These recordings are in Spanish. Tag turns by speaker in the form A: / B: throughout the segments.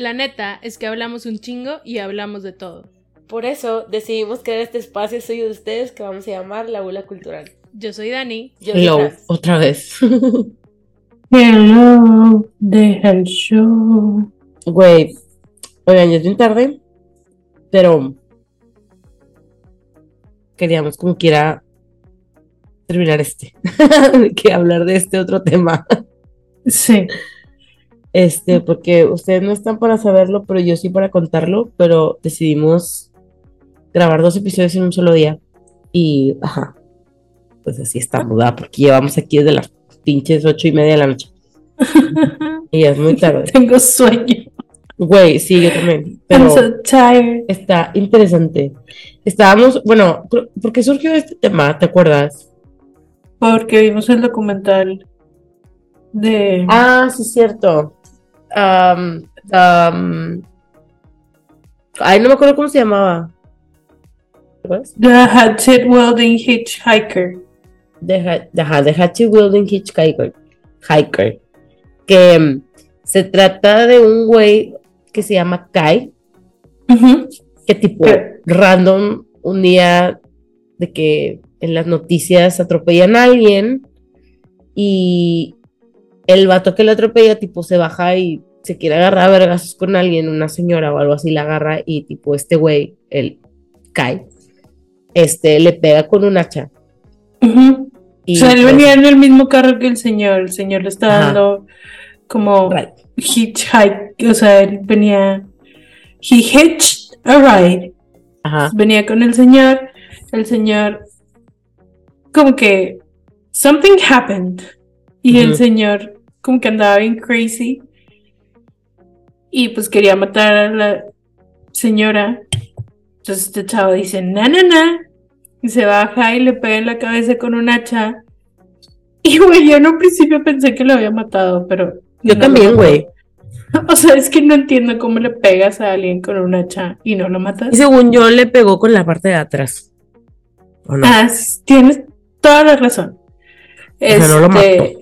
A: La neta es que hablamos un chingo y hablamos de todo.
B: Por eso decidimos crear este espacio suyo de ustedes que vamos a llamar La Bula Cultural.
A: Yo soy Dani.
B: Yo soy
C: Hello, otra vez.
D: Hello, deja el show.
C: Güey, oigan, ya es bien tarde, pero queríamos como quiera terminar este, que hablar de este otro tema.
D: Sí.
C: Este, porque ustedes no están para saberlo, pero yo sí para contarlo, pero decidimos grabar dos episodios en un solo día. Y, ajá, pues así estamos, ¿verdad? Porque llevamos aquí desde las pinches ocho y media de la noche. Y ya es muy tarde.
D: Tengo sueño.
C: Güey, sí, yo también.
D: I'm
C: Pero
D: so tired.
C: está interesante. Estábamos, bueno, ¿por qué surgió este tema? ¿Te acuerdas?
D: Porque vimos el documental de.
C: Ah, sí, cierto. Am, am, ay, no me acuerdo cómo se llamaba.
D: The Hatchet Welding Hitchhiker.
C: De, ajá, de Hatchet Wielding Hitchhiker. Hiker. Que mm, se trata de un güey que se llama Kai,
D: Ujú.
C: que tipo
D: ¿Qué?
C: random un día de que en las noticias atropellan a alguien y el vato que lo atropella tipo se baja y se quiere agarrar a vergazos con alguien, una señora o algo así la agarra y tipo este güey, el Kai, este le pega con un hacha. Y,
D: o sea, él
C: pues,
D: venía en el mismo carro que el señor. El señor le está dando como
C: right.
D: hitchhike. O sea, él venía. He hitched a ride.
C: Ajá.
D: Venía con el señor. El señor. Como que. Something happened. Y el señor, como que andaba bien crazy. Y pues quería matar a la señora. Entonces este chavo dice: Na, na, na. Y se baja y le pega en la cabeza con un hacha. Y güey, yo en un principio pensé que lo había matado, pero.
C: Yo
D: no
C: también,
D: mató.
C: güey.
D: O sea, es que no entiendo cómo le pegas a alguien con un hacha y no lo
C: Y
D: matas.
C: según yo le pegó con la parte de atrás. ¿O no?
D: Ah, tienes toda la razón.
C: sea, no lo
D: Este,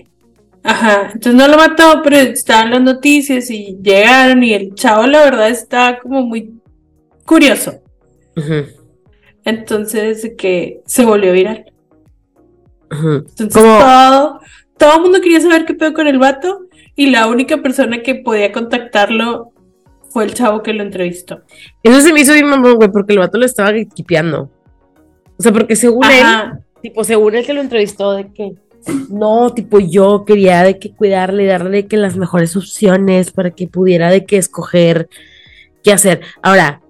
D: Ajá, entonces no lo mató, pero estaban las noticias y llegaron y el chavo la verdad está como muy curioso.
C: Ujú,
D: Entonces que se volvió viral.
C: ujú.
D: Entonces todo, todo el mundo quería saber qué pedo con el vato y la única persona que podía contactarlo fue el chavo que lo entrevistó.
C: Eso se me hizo bien mamón, güey, porque el vato lo estaba kipeando. O sea, porque según él,
D: Ajá,
C: tipo, según él que lo entrevistó, de que no, tipo, yo quería de que cuidarle, darle de que las mejores opciones para que pudiera de que escoger qué hacer. Ahora,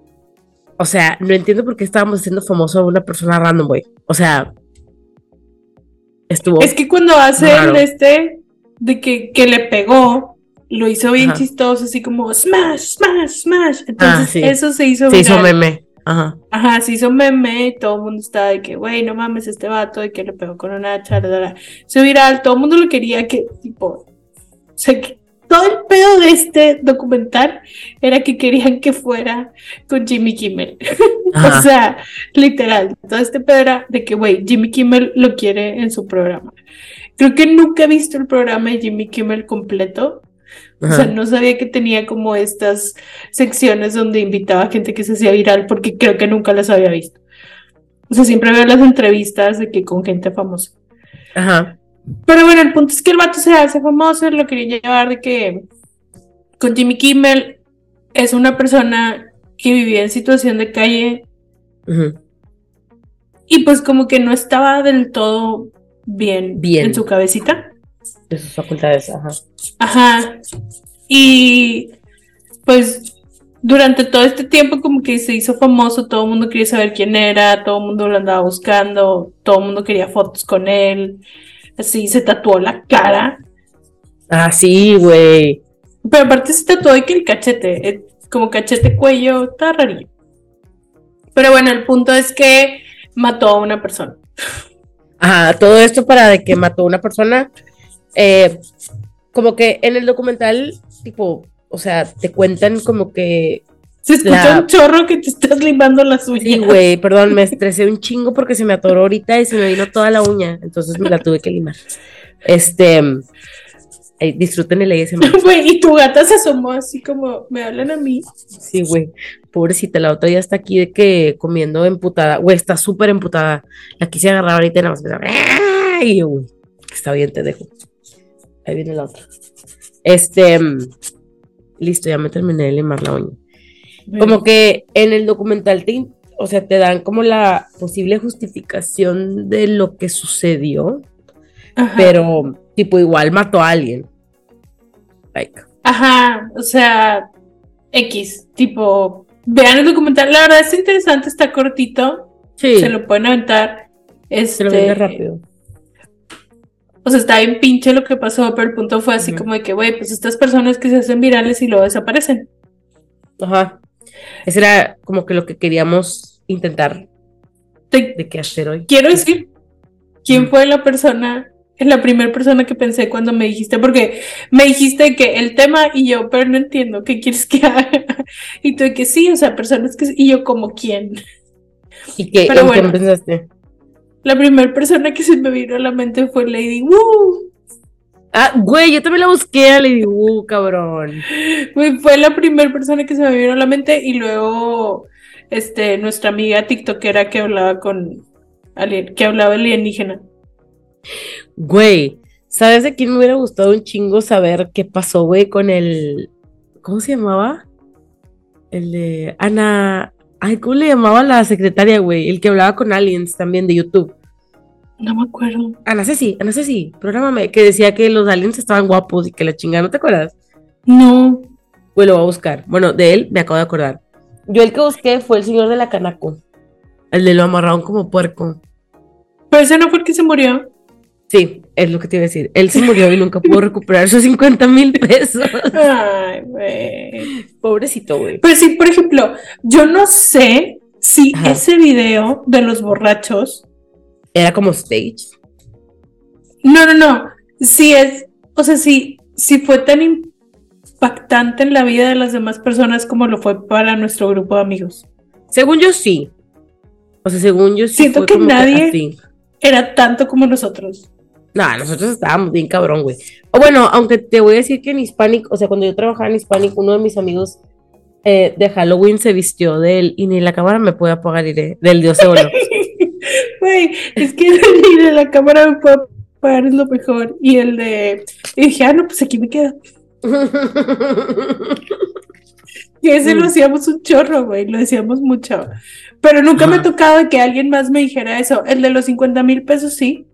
C: o sea, no entiendo por qué estábamos haciendo famoso a una persona random, güey. O sea, estuvo.
D: Es que cuando hace
C: Raro.
D: el de este, de que, que le pegó, lo hizo bien
C: Ajá.
D: chistoso, así como smash, smash, smash. Entonces
C: Ah, sí.
D: eso se hizo
C: se hizo meme. Ajá.
D: Ajá, se hizo meme, y todo el mundo estaba de que, güey, no mames, este vato, de que le pegó con una hacha, la, la, la. Se viral, todo el mundo lo quería que, tipo, o sea, que todo el pedo de este documental era que querían que fuera con Jimmy Kimmel. O sea, literal, todo este pedo era de que, güey, Jimmy Kimmel lo quiere en su programa. Creo que nunca he visto el programa de Jimmy Kimmel completo. O sea, no sabía que tenía como estas secciones donde invitaba a gente que se hacía viral porque creo que nunca las había visto. O sea, siempre veo las entrevistas de que con gente famosa.
C: Ajá.
D: Pero bueno, el punto es que el vato se hace famoso, lo quería llevar de que con Jimmy Kimmel es una persona que vivía en situación de calle y pues como que no estaba del todo bien,
C: Bien.
D: en su cabecita.
C: De sus facultades, ajá.
D: Ajá. Y pues durante todo este tiempo como que se hizo famoso, todo el mundo quería saber quién era, todo el mundo lo andaba buscando, todo el mundo quería fotos con él. Así se tatuó la cara.
C: Ah, sí, güey.
D: Pero aparte se tatuó de que el cachete, eh, como cachete cuello, está rarillo. Pero bueno, el punto es que mató a una persona.
C: Ajá, todo esto para de que mató a una persona. Eh, como que en el documental, tipo, o sea, te cuentan como que.
D: Se escucha
C: La-
D: un chorro que te estás limando las uñas.
C: Sí, güey, perdón, me estresé un chingo porque se me atoró ahorita y se me vino toda la uña. Entonces me la tuve que limar. Este. Disfruten el ASMR.
D: Güey, y tu gata se asomó así como, me hablan a mí.
C: Sí, güey. Pobrecita, la otra ya está aquí de que comiendo emputada. Güey, está súper emputada. La quise agarrar ahorita y nada más me. Y yo, güey, está bien, te dejo. Ahí viene la otra. Este. mm, Listo, ya me terminé de limar la uña. Como que en el documental te, o sea, te dan como la posible justificación de lo que sucedió,
D: Ajá.
C: pero tipo igual mató a alguien. Like,
D: Ajá, o sea, X, tipo, vean el documental, la verdad es interesante, está cortito,
C: sí,
D: se lo pueden aventar. Este,
C: se lo vende rápido.
D: O sea, está bien pinche lo que pasó, pero el punto fue así como de que, güey, pues estas personas que se hacen virales y luego desaparecen.
C: Ajá. Ese era como que lo que queríamos intentar
D: Te
C: de qué hacer hoy.
D: quiero decir, ¿quién fue la persona, la primera persona que pensé cuando me dijiste? Porque me dijiste que el tema y yo, pero no entiendo, ¿qué quieres que haga? Y tú de que sí, o sea, personas que... Y yo como, ¿quién?
C: ¿Y qué,
D: Pero
C: en
D: bueno.
C: pensaste?
D: La primera persona que se me vino a la mente fue Lady Wu.
C: Ah, güey, yo también la busqué a Lady Wu, cabrón.
D: Güey, Fue la primera persona que se me vino a la mente y luego este, nuestra amiga tiktokera que hablaba con alien, que hablaba alienígena.
C: Güey, ¿sabes de quién me hubiera gustado un chingo saber qué pasó, güey, con el. ¿Cómo se llamaba? El de Ana. Ay, ¿cómo le llamaba la secretaria, güey? El que hablaba con aliens también de YouTube.
D: No me acuerdo.
C: Ana Ceci, Ana Ceci, prográmame, que decía que los aliens estaban guapos y que la chingada, ¿no te acuerdas?
D: No.
C: Güey, lo voy a buscar. Bueno, de él me acabo de acordar. Yo el que busqué fue el señor de la canaco. El de lo amarraron como puerco.
D: Pero ese no fue el que se murió.
C: Sí, es lo que te iba a decir. Él se murió y nunca pudo recuperar sus 50 mil pesos.
D: Ay, güey.
C: Pobrecito, güey.
D: Pero sí, por ejemplo, yo no sé si
C: Ajá.
D: ese video de los borrachos.
C: Era como stage.
D: No, no, no. Sí es. O sea, sí, sí fue tan impactante en la vida de las demás personas como lo fue para nuestro grupo de amigos.
C: Según yo, sí. O sea, según yo, sí.
D: Siento
C: fue
D: que nadie-. Era tanto como nosotros.
C: No, nosotros estábamos bien cabrón, güey. O bueno, aunque te voy a decir que en Hispanic, o sea, cuando yo trabajaba en Hispanic, uno de mis amigos eh, de Halloween se vistió del, y ni la cámara me puede apagar, iré, del dios Eolo.
D: Güey, es que el de la cámara me puede pagar es lo mejor. Y el de. Y dije, ah, no, pues aquí me quedo. Y ese lo
C: Mm.
D: hacíamos un chorro, güey, lo decíamos mucho. Pero nunca me ha tocado que alguien más me dijera eso. El de los 50 mil pesos sí,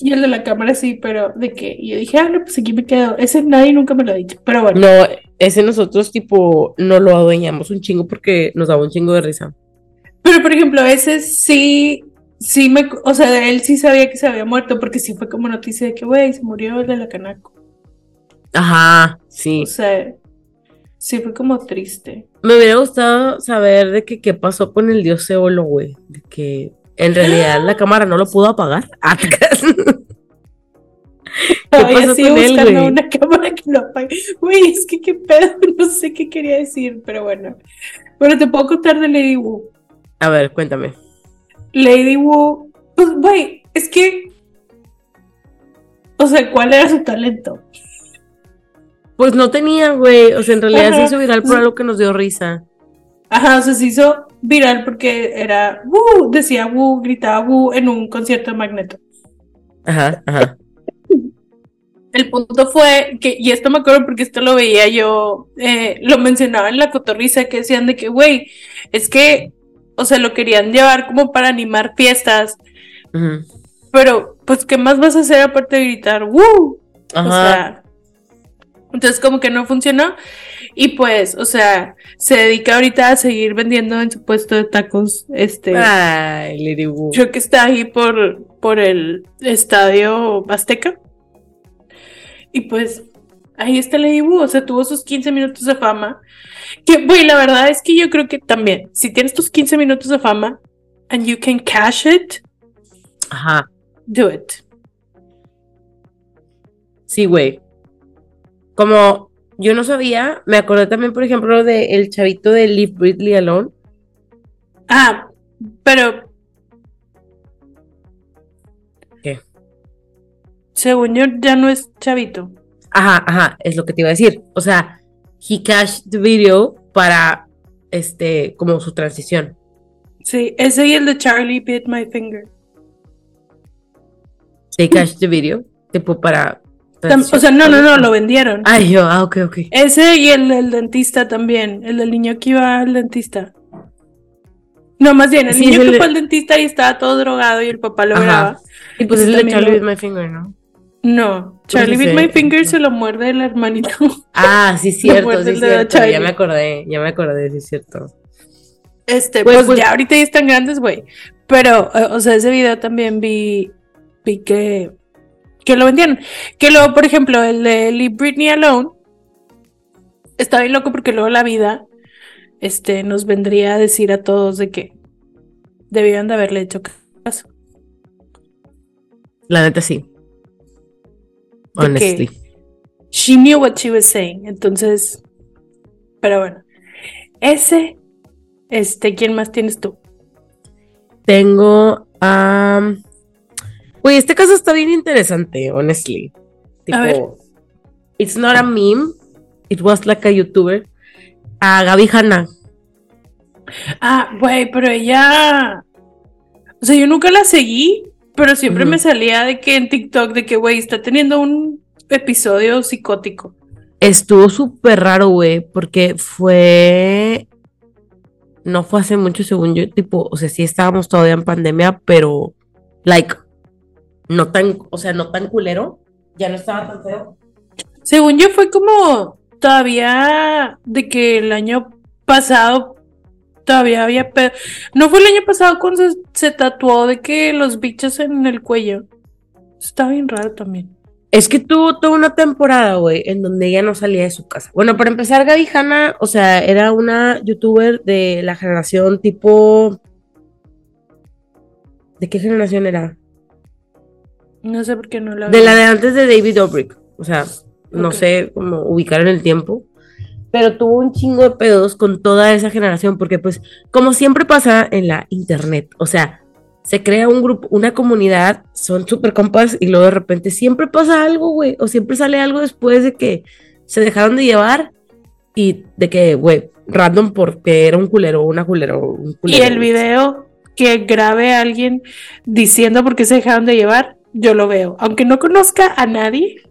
D: Y el de la cámara sí, pero de que y yo dije, ah, no, pues aquí me quedo. Ese nadie nunca me lo ha dicho. Pero bueno,
C: No, ese nosotros tipo no lo adueñamos un chingo porque nos daba un chingo de risa.
D: pero por ejemplo, ese sí, sí me, o sea, él sí sabía que se había muerto, porque sí fue como noticia de que, güey, se murió el de la canaco.
C: Ajá, sí.
D: O sea, sí fue como triste.
C: Me hubiera gustado saber de que qué pasó con el dios Eolo, güey. De que en realidad la cámara no lo pudo apagar. Ah, creas.
D: Todavía
C: pasó
D: sigo
C: con él,
D: buscando
C: güey?
D: una cámara que lo apague. Güey, es que qué pedo, no sé qué quería decir, pero bueno. Bueno, te puedo contar de Lady Wu.
C: A ver, cuéntame.
D: Lady Wu, pues, güey, es que. O sea, ¿cuál era su talento?
C: Pues no tenía, güey. O sea, en realidad se
D: Ajá.
C: hizo viral por algo que nos dio risa.
D: Ajá, o sea, se hizo viral porque era Wu, decía Wu, gritaba Wu en un concierto de Magneto.
C: Ajá, ajá.
D: El punto fue que, y esto me acuerdo porque esto lo veía yo, eh, lo mencionaba en la cotorriza que decían de que, güey, es que, o sea, lo querían llevar como para animar fiestas, pero pues, ¿qué más vas a hacer aparte de gritar, ¡Woo! O
C: Ajá.
D: sea, entonces como que no funcionó y pues, o sea, se dedica ahorita a seguir vendiendo en su puesto de tacos, este,
C: Ay, Lady Wu.
D: creo que está ahí por, por el estadio Azteca. Y pues ahí está Lady Wu, o sea, tuvo sus 15 minutos de fama. Que, güey, la verdad es que yo creo que también, si tienes tus 15 minutos de fama and you can cash it,
C: Ajá.
D: do it.
C: Sí, güey. Como yo no sabía, me acordé también, por ejemplo, de el chavito de Leave Britney Alone.
D: Ah, pero.
C: ¿Qué?
D: según yo, ya no es chavito.
C: Ajá, ajá, es lo que te iba a decir. O sea, he cashed the video para, este, como su transición.
D: Sí, ese y el de Charlie Bit My Finger.
C: They cashed the video, tipo para...
D: O sea, no, no, no, lo vendieron.
C: Ay, yo, ah, ok, ok.
D: Ese y el del dentista también, el del niño que iba al dentista. No, más bien, el
C: Sí,
D: niño
C: es el
D: que fue al dentista y estaba todo drogado y el papá lo
C: Ajá.
D: graba.
C: Y pues es el de Charlie
D: lo-
C: with my finger, ¿no?
D: No, Charlie
C: Pues ese-
D: My Finger se lo muerde el hermanito.
C: Ah, sí, cierto, sí, cierto. Ya me acordé, ya me acordé, sí, cierto.
D: Este,
C: Pues,
D: pues,
C: pues-
D: ya ahorita ya están grandes, güey. Pero, eh, o sea, ese video también vi, vi que, que lo vendieron. Que luego, por ejemplo, el de Leave Britney Alone está bien loco porque luego la vida este, nos vendría a decir a todos de que debían de haberle hecho caso.
C: La neta sí. Honestly.
D: she knew what she was saying. Entonces, pero bueno. Ese, este, ¿quién más tienes tú?
C: Tengo. a Güey, este caso está bien interesante, honestly. Tipo,
D: A ver.
C: it's not a meme. It was like a YouTuber. A Gaby Hanna.
D: Ah, güey, pero ella. O sea, yo nunca la seguí, pero siempre me salía de que en TikTok, de que, güey, está teniendo un episodio psicótico.
C: Estuvo súper raro, güey, porque fue. No fue hace mucho, según yo, tipo, o sea, sí estábamos todavía en pandemia, pero, like, no tan, o sea, no tan culero. Ya no estaba tan feo.
D: Según yo, fue como todavía de que el año pasado todavía había. pe- No fue el año pasado cuando se, se tatuó de que los bichos en el cuello. Está bien raro también.
C: Es que tuvo toda una temporada, güey, en donde ella no salía de su casa. Bueno, para empezar, Gaby Hanna, o sea, era una youtuber de la generación tipo. ¿De qué generación era?
D: No sé por qué no la
C: De
D: vi.
C: la de antes de David Dobrik. O sea, no sé cómo ubicar en el tiempo. Pero tuvo un chingo de pedos con toda esa generación, porque pues, como siempre pasa en la internet, o sea, se crea un grupo, una comunidad, son súper compas y luego de repente siempre pasa algo, güey, o siempre sale algo después de que se dejaron de llevar y de que, güey, random porque era un culero, una culero, un
D: Y
C: culero.
D: el video que grabe a alguien diciendo por qué se dejaron de llevar, yo lo veo. Aunque no conozca a nadie,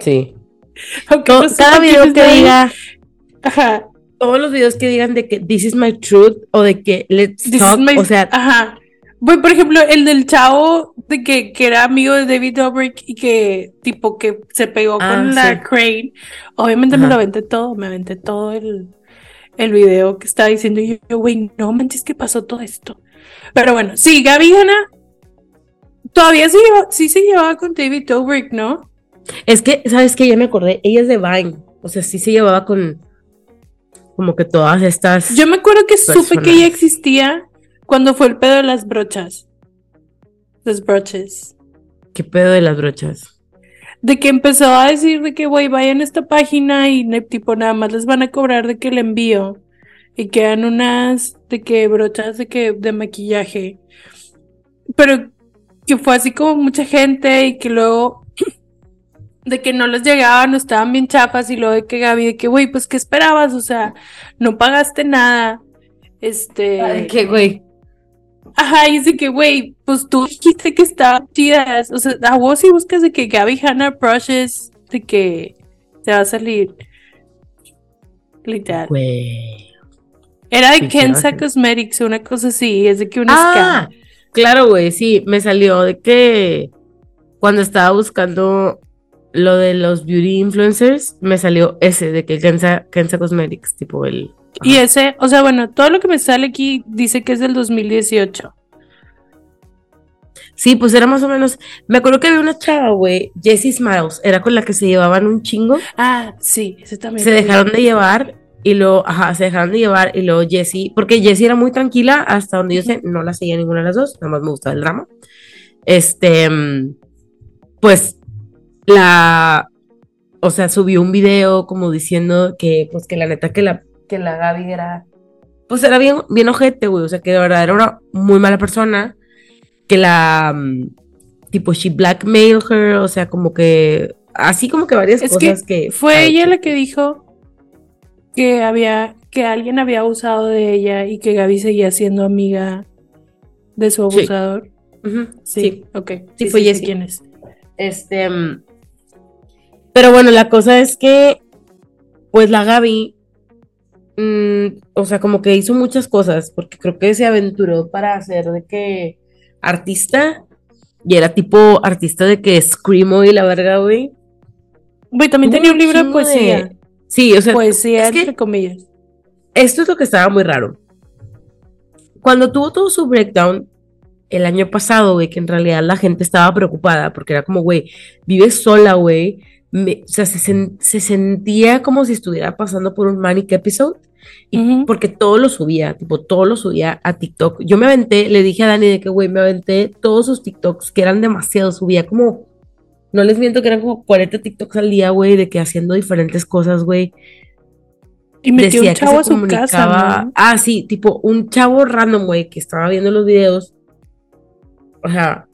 C: Sí.
D: aunque no sepa
C: cada video que
D: nadie,
C: diga,
D: Ajá.
C: todos los videos que digan de que this is my truth o de que let's
D: This is
C: talk,
D: my-
C: o sea,
D: Ajá. Voy, por ejemplo, el del chavo de que, que era amigo de David Dobrik y que tipo que se pegó
C: Ah,
D: con la. Crane. Obviamente me lo aventé todo, me aventé todo el, el video que estaba diciendo y yo, güey, no manches que pasó todo esto. Pero bueno, sí, Gaby Hanna todavía sí, lleva- sí se llevaba con David Dobrik, ¿no?
C: es que, ¿sabes qué? Ya me acordé, ella es de Vine, o sea, sí se llevaba con como que todas estas...
D: Yo me acuerdo que supe que ella existía cuando fue el pedo de las brochas. Las broches.
C: ¿Qué pedo de las brochas?
D: De que empezó a decir de que, güey, vayan a esta página y tipo nada más les van a cobrar de que el envío. Y quedan unas de que brochas de que de maquillaje. Pero que fue así como mucha gente y que luego de que no les llegaban, o estaban bien chafas y luego de que Gaby, de que, güey, pues ¿qué esperabas? O sea, no pagaste nada. Este...
C: ¿Qué, güey?
D: Ajá, y es de que, güey, pues tú dijiste que estaban chidas. O sea, a vos si buscas de que Gaby Hanna Brushes, de que te va a salir. Literal.
C: Güey.
D: Era de Kenza. Cosmetics, una cosa así. Es de que una
C: Ah,
D: scam.
C: Claro, güey, sí, me salió de que cuando estaba buscando lo de los beauty influencers, me salió ese de que Kenza, Kenza Cosmetics, tipo el...
D: Y ese, o sea, bueno, todo lo que me sale aquí dice que es del 2018.
C: Sí, pues era más o menos. Me acuerdo que había una chava, güey, Jessie Smiles, era con la que se llevaban un chingo.
D: Ah, sí, ese también.
C: Se dejaron de llevar y luego, ajá, se dejaron de llevar y luego Jessie, porque Jessie era muy tranquila, hasta donde yo sé, no la seguía ninguna de las dos, nada más me gustaba el drama. Este, pues, la, o sea, subió un video como diciendo que, pues, que la neta que la, que la Gaby era, pues, era bien, bien ojete, güey, o sea, que de verdad era una muy mala persona, que la, mm, tipo she blackmailed her, o sea, como que así como que varias
D: Es que
C: cosas que,
D: Fue
C: ha
D: ella
C: hecho.
D: la que dijo que había, que alguien había abusado de ella y que Gaby seguía siendo amiga de su
C: Sí.
D: abusador. Sí,
C: sí.
D: ok.
C: Sí, fue
D: sé
C: Jessie.
D: quién es.
C: Este, mm, pero bueno, la cosa es que, pues la Gaby, mm, o sea, como que hizo muchas cosas, porque creo que se aventuró para hacer de que artista, y era tipo artista de que Screamo y la verga, güey.
D: Güey, también tenía un libro de
C: chingo
D: poesía.
C: de- Sí, o sea,
D: poesía,
C: es que-
D: entre comillas.
C: esto es lo que estaba muy raro. Cuando tuvo todo su breakdown el año pasado, güey, que en realidad la gente estaba preocupada porque era como, güey, vives sola, güey. O sea, se, sen- se sentía como si estuviera pasando por un manic episode. Y porque todo lo subía, tipo, todo lo subía a TikTok. Yo me aventé, le dije a Dani de que, güey, me aventé todos sus TikToks, que eran demasiado, subía como, no les miento que eran como 40 TikToks al día, güey, de que haciendo diferentes cosas, güey
D: Y metió
C: decía
D: un
C: que
D: chavo
C: se
D: a su casa. ¿no?
C: Ah, sí, tipo un chavo random, güey, que estaba viendo los videos. O sea,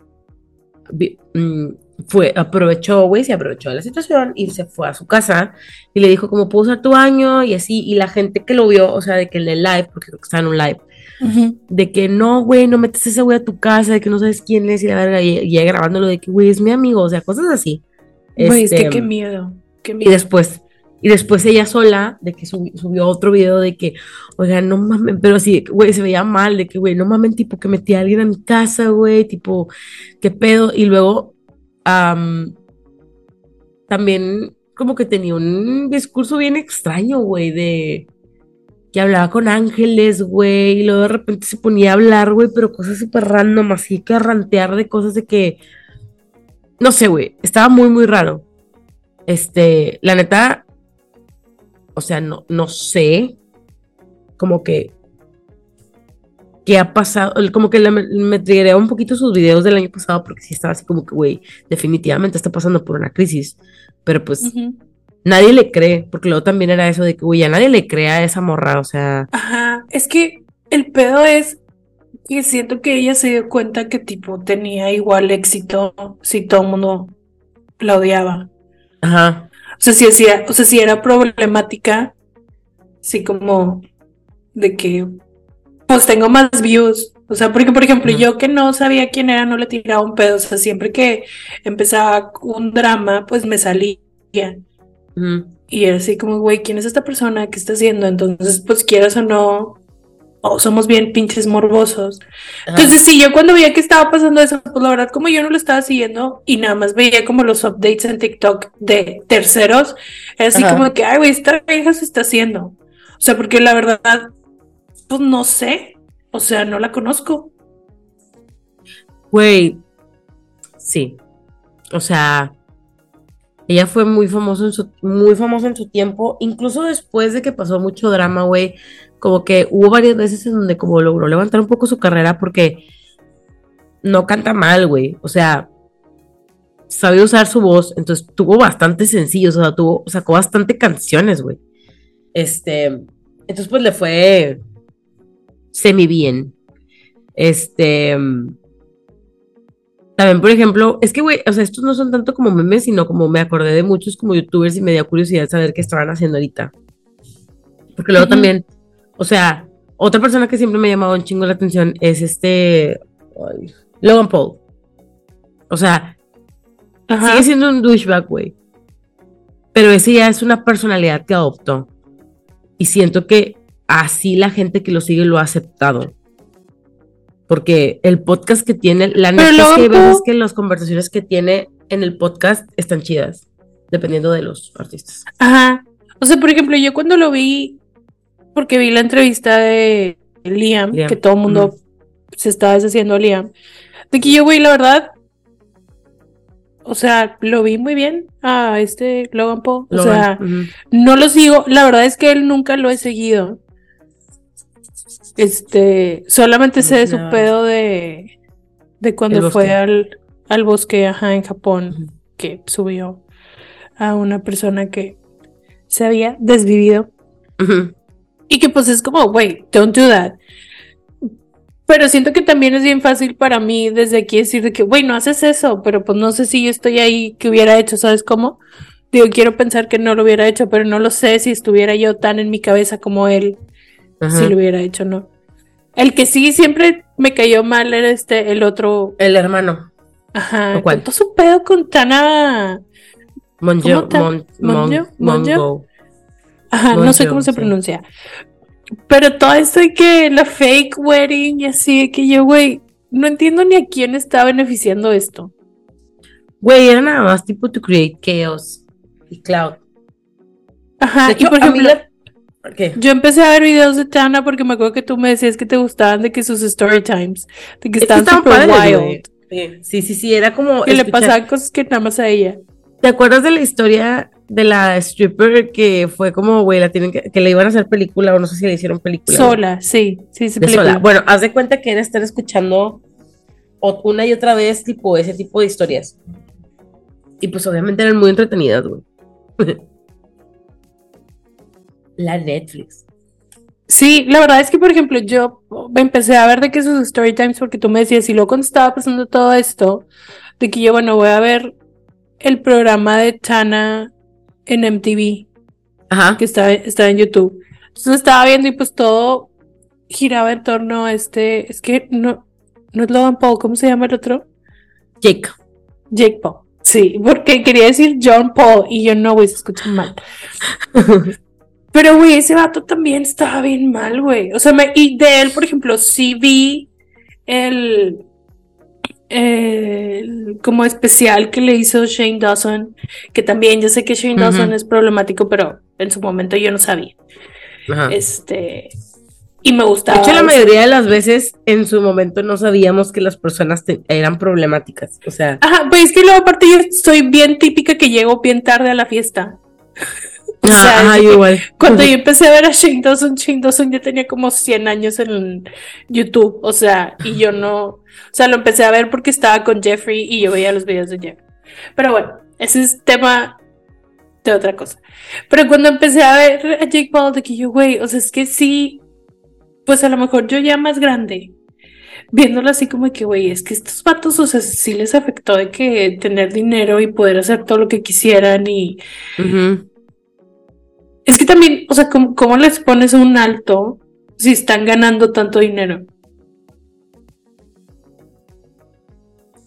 C: vi- mm, fue, aprovechó, güey, se aprovechó de la situación y se fue a su casa y le dijo cómo puedo usar tu baño y así. Y la gente que lo vio, o sea, de que en el live, porque creo que estaba en un live, De que no, güey, no metes a ese güey a tu casa, de que no sabes quién es y la verga, y, y ella grabándolo de que, güey, es mi amigo, o sea, cosas así.
D: Güey, es que
C: Este,
D: qué miedo. Qué
C: y
D: miedo.
C: después, y después ella sola, de que subi- subió otro video de que, oiga, no mames, pero así, güey, se veía mal, de que, güey, no mames, tipo, que metí a alguien a mi casa, güey, tipo, qué pedo. Y luego, am, también, como que tenía un discurso bien extraño, güey, de que hablaba con ángeles, güey, y luego de repente se ponía a hablar, güey, pero cosas súper random, así que rantear de cosas de que, no sé, güey, estaba muy, muy raro. Este, la neta, o sea, no, no sé, como que, qué ha pasado, como que me triguea un poquito sus videos del año pasado, porque sí estaba así como que, güey, definitivamente está pasando por una crisis, pero pues. Nadie le cree, porque luego también era eso de que, güey, a nadie le cree a esa morra, o sea,
D: Ajá, es que el pedo es que siento que ella se dio cuenta que tipo tenía igual éxito si todo el mundo la odiaba.
C: ajá,
D: O sea, si hacía, o sea, si era problemática, sí como de que pues tengo más views. O sea, porque por ejemplo, yo que no sabía quién era, no le tiraba un pedo. O sea, siempre que empezaba un drama, pues me salía. Y era así como, güey, ¿quién es esta persona? ¿Qué está haciendo? Entonces, pues quieras o no, o somos bien pinches morbosos.
C: ajá.
D: Entonces, sí, yo cuando veía que estaba pasando eso, pues la verdad, como yo no lo estaba siguiendo y nada más veía como los updates en TikTok de terceros, era así
C: Ajá.
D: como que, ay, güey, esta vieja se está haciendo. O sea, porque la verdad, pues no sé. O sea, no la conozco.
C: Güey, sí. O sea, ella fue muy famosa en su, muy famosa en su tiempo, incluso después de que pasó mucho drama, güey, como que hubo varias veces en donde como logró levantar un poco su carrera porque no canta mal, güey. O sea, sabe usar su voz, entonces tuvo bastante sencillos, o sea, tuvo, sacó bastante canciones, güey. Este, entonces pues le fue semi bien. Este, también, por ejemplo, es que, güey, o sea, estos no son tanto como memes, sino como me acordé de muchos como youtubers y me dio curiosidad saber qué estaban haciendo ahorita. Porque luego también, o sea, otra persona que siempre me ha llamado un chingo la atención es este ay, Logan Paul. O sea,
D: Ajá.
C: sigue siendo un douchebag, güey. Pero ese ya es una personalidad que adoptó. Y siento que así la gente que lo sigue lo ha aceptado. Porque el podcast que tiene, la neta es que hay
D: luego-
C: veces que las conversaciones que tiene en el podcast están chidas, dependiendo de los artistas.
D: Ajá. O sea, por ejemplo, yo cuando lo vi, porque vi la entrevista de Liam,
C: Liam,
D: que todo el mundo se estaba deshaciendo a Liam, de que yo, güey, la verdad, o sea, lo vi muy bien a este Logan Paul. O sea, no lo sigo, la verdad es que él nunca lo he seguido. Este, solamente sé de su pedo de, de cuando fue al, al bosque, ajá, en Japón que subió a una persona que se había desvivido. Y que pues es como, wait, don't do that. Pero siento que también es bien fácil para mí desde aquí decir de que, güey, no haces eso, pero pues no sé si yo estoy ahí que hubiera hecho, ¿sabes cómo? Digo, quiero pensar que no lo hubiera hecho, pero no lo sé si estuviera yo tan en mi cabeza como él,
C: Ajá.
D: si lo hubiera hecho, ¿no? El que sí siempre me cayó mal era este, el otro,
C: El hermano.
D: ajá,
C: ¿O cuál?
D: con todo su pedo con Tana,
C: Monjo.
D: ¿Cómo ta-
C: Mon, Mon-
D: Monjo? Monjo? Ajá, no sé cómo se
C: sí.
D: pronuncia. Pero todo esto de que la fake wedding y así, que yo, güey, no entiendo ni a quién está beneficiando esto.
C: Güey, era nada más tipo to create chaos y cloud.
D: Ajá,
C: De
D: y por
C: a mí
D: ejemplo,
C: la- ¿Qué?
D: yo empecé a ver videos de Tana porque me acuerdo que tú me decías que te gustaban de que sus story times, de que
C: Es
D: super
C: padres,
D: wild.
C: Sí, sí, sí, era como.
D: que le pasaban cosas que nada más a ella.
C: ¿Te acuerdas de la historia de la stripper que fue como, güey, la tienen que, que le iban a hacer película o no sé si le hicieron película?
D: Sola, sí, sí, sí, película.
C: sola. Bueno, haz de cuenta que era estar escuchando una y otra vez, tipo, ese tipo de historias. Y pues obviamente eran muy entretenidas, güey. la Netflix.
D: Sí, la verdad es que, por ejemplo, yo empecé a ver de que sus story times porque tú me decías, y luego cuando estaba pasando todo esto, de que yo, bueno, voy a ver el programa de Tana en MTV,
C: Ajá.
D: que está, está en YouTube. Entonces estaba viendo y pues todo giraba en torno a este, es que no, no es Logan Paul, ¿cómo se llama el otro?
C: Jake.
D: Jake Paul. Sí, porque quería decir John Paul y yo no, güey, se escucha mal. Pero, güey, ese vato también estaba bien mal, güey. O sea, me- y de él, por ejemplo, sí vi el, el como especial que le hizo Shane Dawson, que también yo sé que Shane. Dawson es problemático, pero en su momento yo no sabía.
C: Ajá.
D: Este, y me
C: De
D: gustaba.
C: hecho, la mayoría de las veces en su momento no sabíamos que las personas te- eran problemáticas. O sea,
D: Ajá, pues es que luego aparte yo soy bien típica que llego bien tarde a la fiesta. O sea,
C: ajá, igual.
D: Cuando yo empecé a ver a Shane Dawson, Shane Dawson ya tenía como 100 años en YouTube, o sea, y yo no, o sea, lo empecé a ver porque estaba con Jeffrey y yo veía los videos de Jeffrey. Pero bueno, ese es tema de otra cosa. Pero cuando empecé a ver a Jake Paul, de que yo, güey, o sea, es que sí, pues a lo mejor yo ya más grande, viéndolo así como que, güey, es que estos vatos, o sea, sí les afectó de que tener dinero y poder hacer todo lo que quisieran y...
C: Ujú.
D: Es que también, o sea, ¿cómo, cómo les pones un alto si están ganando tanto dinero?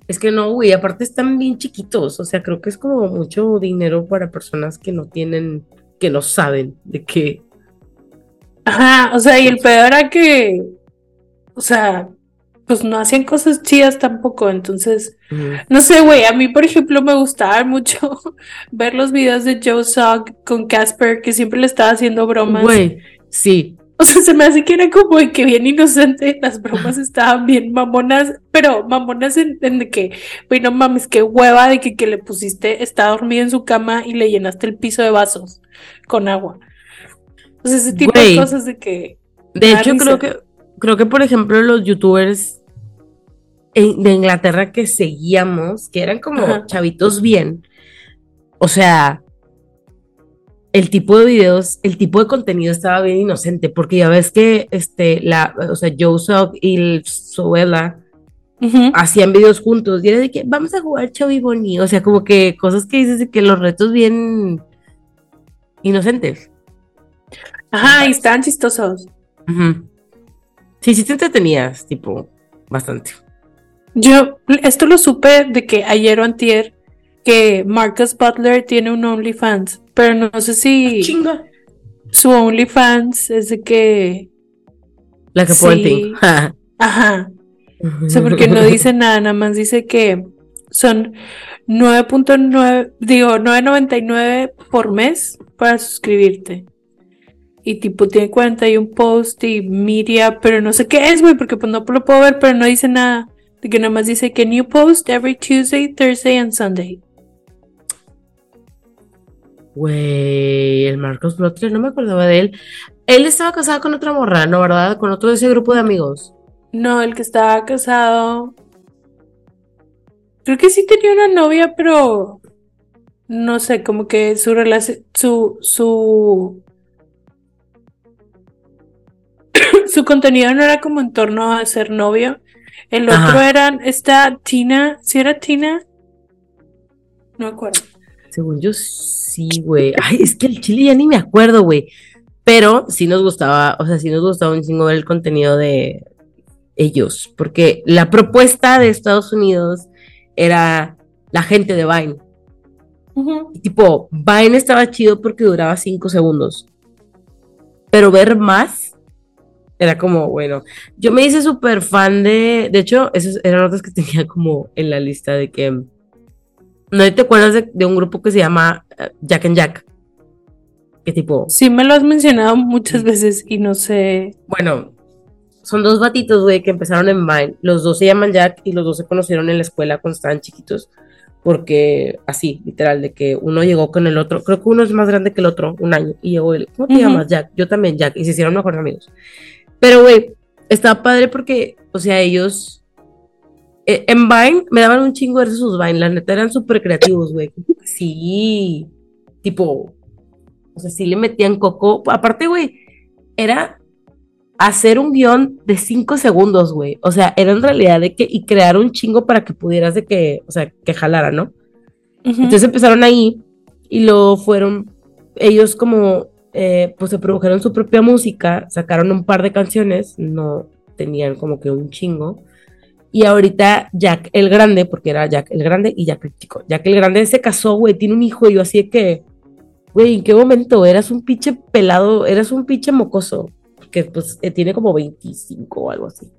C: Es que no, güey, aparte están bien chiquitos, o sea, creo que es como mucho dinero para personas que no tienen, que no saben de qué.
D: Ajá, o sea, y el peor era que, o sea, pues no hacían cosas chidas tampoco, entonces, no sé, güey, a mí, por ejemplo, me gustaba mucho ver los videos de Joe Sogg con Casper, que siempre le estaba haciendo bromas.
C: Güey, sí,
D: O sea, se me hace que era como de que bien inocente, las bromas estaban bien mamonas, pero mamonas en, en de que, güey, no mames, qué hueva de que, que le pusiste, está dormido en su cama y le llenaste el piso de vasos con agua. O sea, ese tipo de cosas de que...
C: De hecho,
D: risa.
C: creo que, creo que, por ejemplo, los youtubers de Inglaterra que seguíamos, que eran como
D: Ajá.
C: chavitos bien, o sea, el tipo de videos, el tipo de contenido estaba bien inocente, porque ya ves que, este, la, o sea, Sogg y el Suela
D: Ujú.
C: hacían videos juntos, y era de que vamos a jugar Chavi Boni, o sea, como que cosas que dices de que los retos bien inocentes.
D: Ajá, y estaban chistosos.
C: Sí, sí te entretenías, tipo, bastante.
D: Yo, esto lo supe de que ayer o antier, que Marcus Butler tiene un OnlyFans, pero no sé si
C: Chinga.
D: su OnlyFans es de que...
C: La que
D: Sí. Ajá. O sea, porque no dice nada, nada más dice que son 9.9, digo, 9.99 por mes para suscribirte. Y tipo tiene 41 post y media, pero no sé qué es, güey, porque pues no lo puedo ver, pero no dice nada. De que nada más dice que new post every Tuesday, Thursday and Sunday.
C: Güey, el Marcos Butler, no me acordaba de él. Él estaba casado con otra morra, ¿no? ¿Verdad? Con otro de ese grupo de amigos.
D: No, el que estaba casado. Creo que sí tenía una novia, pero no sé, como que su relación, su, su, su contenido no era como en torno a ser novio. El otro era esta Tina, ¿sí era Tina? No me acuerdo.
C: Según yo, sí, güey. Ay, es que el chile ya ni me acuerdo, güey. Pero sí nos gustaba, o sea, sí nos gustaba un chingo ver el contenido de ellos. Porque la propuesta de Estados Unidos era la gente de Vine. Y tipo, Vine estaba chido porque duraba cinco segundos. Pero ver más era como, bueno, yo me hice súper fan de, de hecho, esas eran otras que tenía como en la lista de que, ¿no te acuerdas de, de un grupo que se llama eh, Jack and Jack? Que tipo,
D: Sí, me lo has mencionado muchas veces y no sé.
C: bueno, son dos batitos, güey, que empezaron en Vine. Los dos se llaman Jack y los dos se conocieron en la escuela cuando estaban chiquitos. Porque así, literal, de que uno llegó con el otro. Creo que uno es más grande que el otro, un año. Y llegó ¿cómo te llamas, Jack? Yo también, Jack. Y se hicieron mejores amigos. Pero, güey, estaba padre porque, o sea, ellos. eh, en Vine me daban un chingo de sus Vine. La neta eran súper creativos, güey. Sí. Tipo. O sea, sí le metían coco. Aparte, güey, era hacer un guion de cinco segundos, güey. O sea, era en realidad de que, y crear un chingo para que pudieras de que, o sea, que jalara, ¿no? Entonces empezaron ahí y luego fueron, ellos como, eh, pues se produjeron su propia música, sacaron un par de canciones, no tenían como que un chingo. Y ahorita Jack el Grande, porque era Jack el Grande y Jack el Chico. Jack el Grande se casó, güey, tiene un hijo y yo así de que, güey, ¿en qué momento? Eras un pinche pelado, eras un pinche mocoso, que pues eh, tiene como 25 o algo así.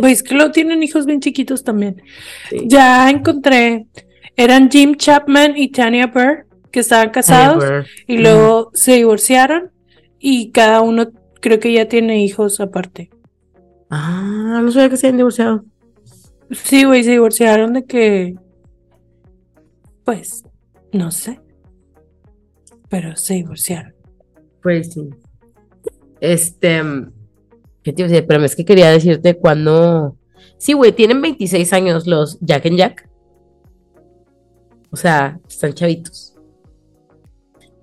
D: Pues que lo tienen hijos bien chiquitos también.
C: sí.
D: Ya encontré. Eran Jim Chapman y Tanya Burr, que estaban casados y luego se divorciaron y cada uno creo que ya tiene hijos aparte.
C: Ah, no sabía que se habían divorciado.
D: Sí, güey, se divorciaron de que. Pues, no sé. Pero se divorciaron.
C: Pues sí. Este. ¿Qué te iba a decir? Pero es que quería decirte cuando. Sí, güey, tienen 26 años los Jack and Jack. O sea, están chavitos.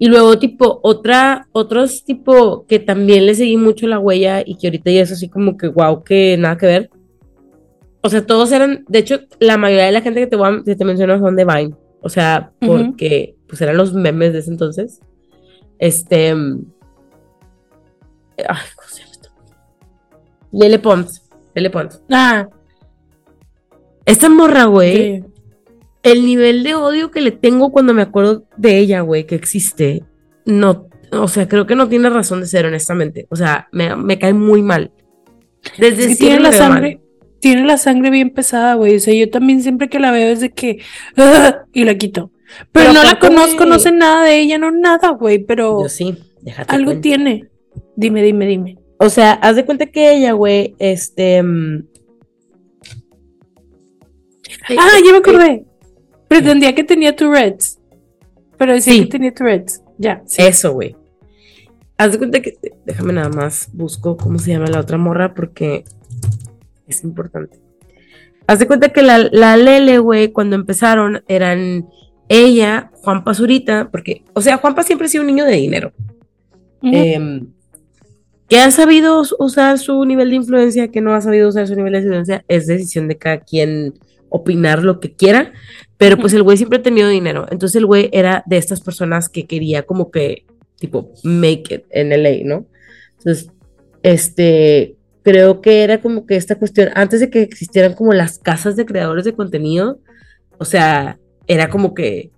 C: Y luego, tipo, otra, otros, tipo, que también le seguí mucho la huella y que ahorita ya es así como que, wow, que nada que ver. O sea, todos eran, de hecho, la mayoría de la gente que te, voy a- que te menciono son de Vine. O sea, porque, pues eran los memes de ese entonces. Este. Ay, ¿cómo se llama esto? Lele Pons. Lele Pons.
D: Ah,
C: Esa morra, güey.
D: sí.
C: El nivel de odio que le tengo cuando me acuerdo de ella, güey, que existe. No, o sea, creo que no tiene razón de ser, honestamente. O sea, me, me cae muy mal. Desde
D: Es que
C: siempre
D: tiene la
C: mal.
D: sangre, tiene la sangre bien pesada, güey. O sea, yo también siempre que la veo es de que y la quito. Pero,
C: Pero
D: no la conozco,
C: güey.
D: no sé nada de ella, no nada, güey. Pero
C: Yo sí, déjate.
D: algo tiene. Dime, dime, dime.
C: O sea, haz de cuenta que ella, güey, este. mm,
D: Ah, ya me acordé. Pretendía que tenía Tourette's. Pero decía
C: Sí.
D: que tenía Tourette's. Ya. sí.
C: Eso, güey. Haz de cuenta que. Déjame nada más, busco cómo se llama la otra morra porque es importante. Haz de cuenta que la, la Lele, güey, cuando empezaron eran ella, Juan Pazurita, porque, o sea, Juanpa siempre ha sido un niño de dinero. Em, que ha sabido us- usar su nivel de influencia, que no ha sabido usar su nivel de influencia, es decisión de cada quien opinar lo que quiera, pero pues el güey siempre ha tenido dinero, entonces el güey era de estas personas que quería como que, tipo, make it en LA, ¿no? Entonces, este, creo que era como que esta cuestión, antes de que existieran como las casas de creadores de contenido, o sea, era como que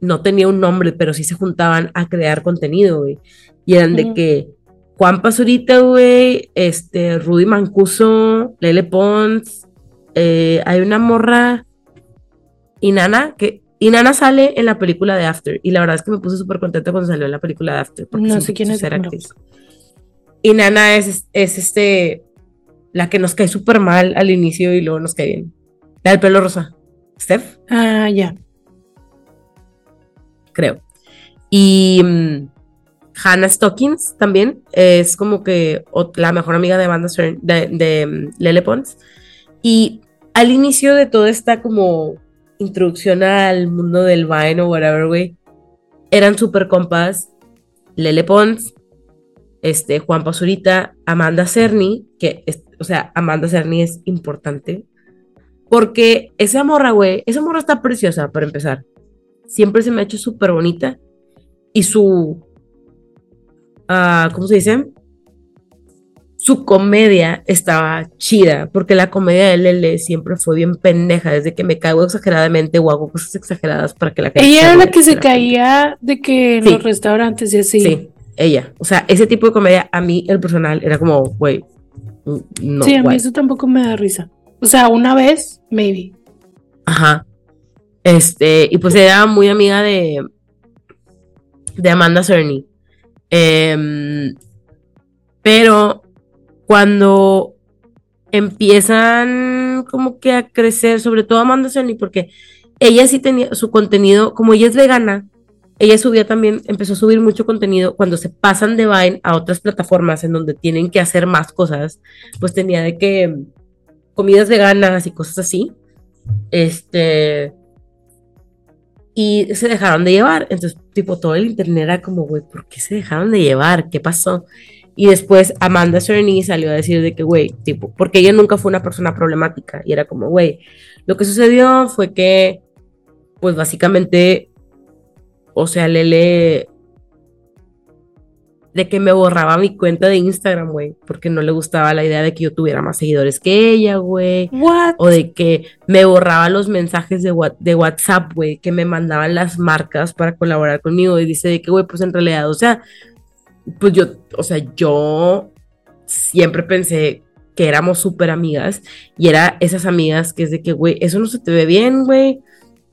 C: no tenía un nombre, pero sí se juntaban a crear contenido, güey. Y eran de que Juan Pazurita, güey, este, Rudy Mancuso, Lele Pons, eh, hay una morra, Inana, que Inana sale en la película de After, y la verdad es que me puse súper contenta cuando salió en la película de After, porque
D: No sé quién es,
C: actriz. Inana es, es este, la que nos cae súper mal al inicio y luego nos cae bien. La del pelo rosa. Steph
D: Ah, ya.
C: creo. Y mm, Hannah Stockings también es como que la mejor amiga de Banda de, de, mm, Lele Pons. Y al inicio de toda esta como introducción al mundo del Vine o whatever, güey, eran súper compas Lele Pons, este, Juan Pazurita, Amanda Cerny, que, es, o sea, Amanda Cerny es importante, porque esa morra, güey, esa morra está preciosa para empezar. Siempre se me ha hecho súper bonita y su, ah, ¿cómo se dice? Su comedia estaba chida, porque la comedia de Lele siempre fue bien pendeja, desde que me caigo exageradamente o hago cosas exageradas para que la gente...
D: Ella era la que se caía de que en
C: Sí.
D: los restaurantes y así.
C: Sí, ella. O sea, ese tipo de comedia a mí, el personal, era como, güey, no,
D: sí, a mí eso tampoco me da risa. O sea, una vez, maybe.
C: Ajá. Este, y pues era muy amiga de, de Amanda Cerny. Em, pero cuando empiezan como que a crecer, sobre todo Amanda Cerny, porque ella sí tenía su contenido, como ella es vegana, ella subía también, empezó a subir mucho contenido cuando se pasan de Vine a otras plataformas en donde tienen que hacer más cosas, pues tenía de que comidas veganas y cosas así. Este. Y se dejaron de llevar. Entonces, tipo, todo el internet era como, güey, ¿por qué se dejaron de llevar? ¿Qué pasó? Y después Amanda Cerny salió a decir de que, güey, tipo, porque ella nunca fue una persona problemática. Y era como, güey, lo que sucedió fue que, pues básicamente, o sea, Lele, de que me borraba mi cuenta de Instagram, güey, porque no le gustaba la idea de que yo tuviera más seguidores que ella, güey
D: What?
C: o de que me borraba los mensajes de, de WhatsApp, güey, que me mandaban las marcas para colaborar conmigo y dice de que, güey, pues en realidad, o sea, pues yo, o sea, yo siempre pensé que éramos súper amigas y era esas amigas que es de que, güey, eso no se te ve bien, güey,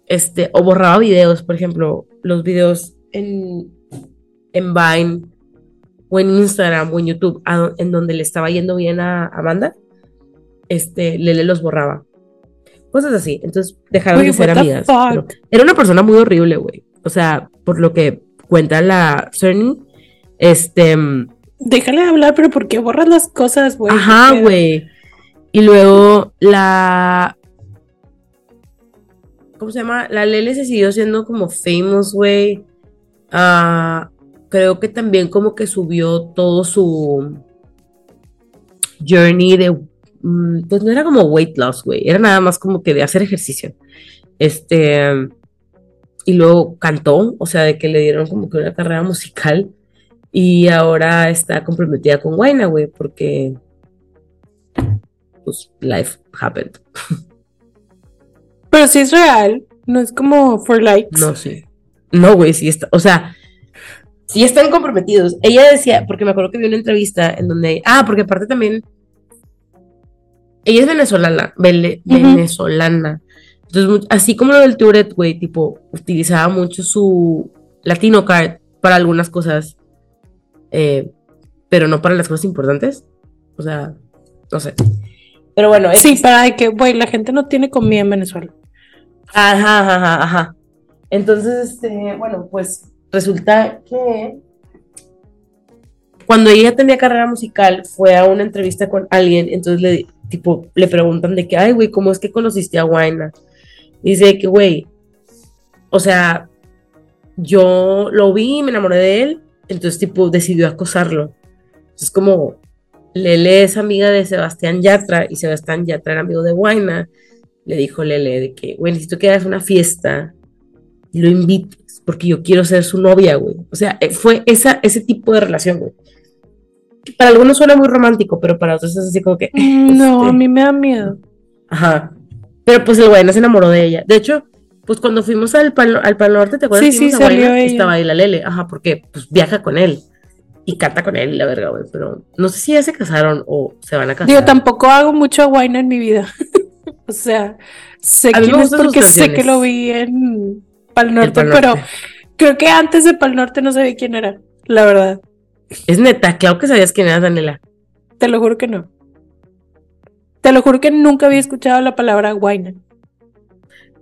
C: este, o borraba videos, por ejemplo, los videos en, en Vine o en Instagram o en YouTube, a en donde le estaba yendo bien a Amanda, este, Lele los borraba. Cosas así. Entonces dejaron de ser amigas. era una persona muy horrible, güey. O sea, por lo que cuenta la Cerny, este,
D: Déjale hablar, pero ¿por qué borras las cosas, güey?
C: ajá, güey. Y luego la, ¿cómo se llama? La Lele se siguió siendo como famous, güey. Ah, creo que también como que subió todo su journey de, mm, pues no era como weight loss, güey, era nada más como que de hacer ejercicio. Este, y luego cantó, o sea, de que le dieron como que una carrera musical y ahora está comprometida con güey, porque pues life happened.
D: Pero sí es real, no es como for likes.
C: No sé. No, güey, sí está, o sea, sí están comprometidos. Ella decía, porque me acuerdo que vi una entrevista en donde, ah, porque aparte también, ella es venezolana, vele- venezolana. Entonces, así como lo del Tourette, güey, tipo, utilizaba mucho su Latino card para algunas cosas, eh, pero no para las cosas importantes. O sea, no sé. Pero bueno,
D: Sí, para de que, güey, la gente no tiene comida en Venezuela.
C: Ajá, ajá, ajá. Entonces, este, bueno, pues resulta que cuando ella tenía carrera musical, fue a una entrevista con alguien, entonces le, tipo, le preguntan de que, ay, güey, ¿cómo es que conociste a Guayna? Y dice que, güey, o sea, yo lo vi, me enamoré de él, entonces, tipo, decidió acosarlo. Es como, Lele es amiga de Sebastián Yatra y Sebastián Yatra era amigo de Guayna le dijo Lele de que, güey, necesito que hagas una fiesta y lo invites, porque yo quiero ser su novia, güey. O sea, eh, fue esa, ese tipo de relación, güey. Para algunos suena muy romántico, pero para otros es así como que...
D: Mm, No,
C: este,
D: a mí me da miedo.
C: Ajá. Pero pues el güey no se enamoró de ella. De hecho, pues cuando fuimos al Pal, al Pal Norte, ¿te acuerdas?
D: Sí,
C: que
D: sí,
C: a
D: ella.
C: Estaba ahí la Lele. Ajá, porque pues viaja con él. Y canta con él, la verga, güey. Pero no sé si ya se casaron o se van a casar.
D: Digo, tampoco hago mucho guayna en mi vida. o sea, sé quién es porque sé que lo vi en Pal Norte,
C: Pal
D: pero creo que antes de Pal Norte no sabía quién era, la verdad.
C: Es neta, claro que sabías quién era Daniela.
D: Te lo juro que no. Te lo juro que nunca había escuchado la palabra guayna.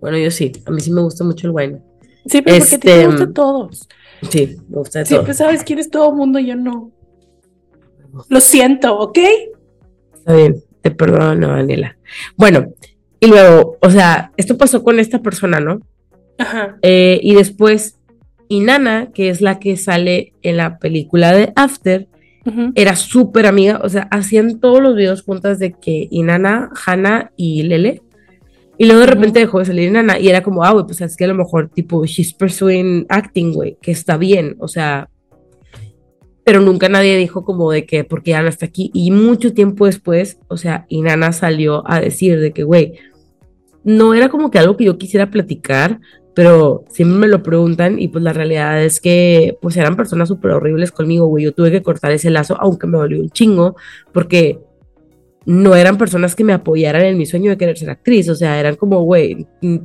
C: Bueno, yo sí. A mí sí me gusta mucho el Guayna.
D: Sí, pero porque te
C: Este,
D: gusta a todos.
C: Sí, me gusta de
D: Siempre
C: todo.
D: sabes quién es todo mundo, yo no. Lo siento, ¿ok?
C: Está bien, te perdono, Daniela. Bueno, y luego, o sea, esto pasó con esta persona, ¿no?
D: Ajá.
C: Eh, y después, Inana, que es la que sale en la película de After, era súper amiga, o sea, hacían todos los videos juntas de que Inana, Hannah y Lele. Y luego de repente dejó de salir Inana y era como, ah, güey, pues es que a lo mejor, tipo, she's pursuing acting, güey, que está bien, o sea. Pero nunca nadie dijo como de que, porque Ana está aquí. Y mucho tiempo después, o sea, Inana salió a decir de que, güey, no era como que algo que yo quisiera platicar, pero siempre me lo preguntan y pues la realidad es que pues eran personas súper horribles conmigo, güey. Yo tuve que cortar ese lazo, aunque me dolió un chingo, porque no eran personas que me apoyaran en mi sueño de querer ser actriz, o sea, eran como, güey, mm,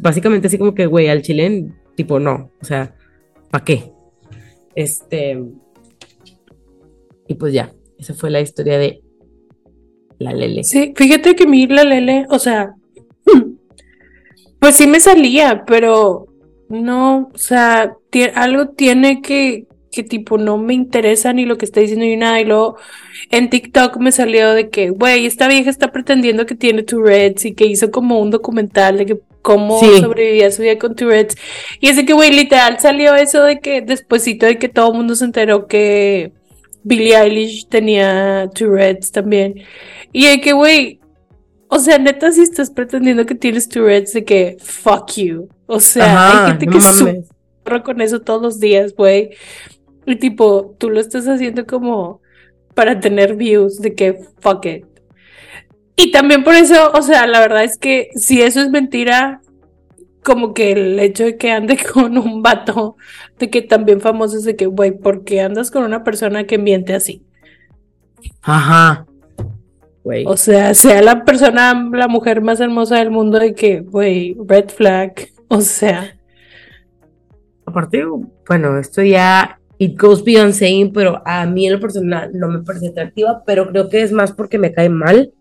C: básicamente así como que, güey, al chileno, tipo, no, o sea, ¿para qué? Este, y pues ya, esa fue la historia de la Lele.
D: Sí, fíjate que mí la Lele, o sea, pues sí me salía, pero no, o sea, algo tiene que, que tipo no me interesa ni lo que está diciendo ni nada. Y luego en TikTok me salió de que, güey, esta vieja está pretendiendo que tiene Tourette's y que hizo como un documental de que cómo
C: Sí.
D: sobrevivía su vida con Tourette's. Y así que, güey, literal salió eso de que despuesito de que todo el mundo se enteró que Billie Eilish tenía Tourette's también. Y de que, güey, o sea, neta, si estás pretendiendo que tienes Tourette's, de que fuck you. O sea,
C: Ajá,
D: hay gente
C: no
D: que
C: mames.
D: con eso todos los días, güey. Y tipo, tú lo estás haciendo como para tener views, de que fuck it. Y también por eso, o sea, la verdad es que si eso es mentira, como que el hecho de que ande con un vato, de que también famoso es de que, güey, ¿por qué andas con una persona que miente así?
C: Ajá. Güey.
D: O sea, sea la persona, la mujer más hermosa del mundo de que, güey, red flag. O sea,
C: Aparte, bueno, esto ya, it goes beyond saying, pero a mí en lo personal no me parece atractiva, pero creo que es más porque me cae mal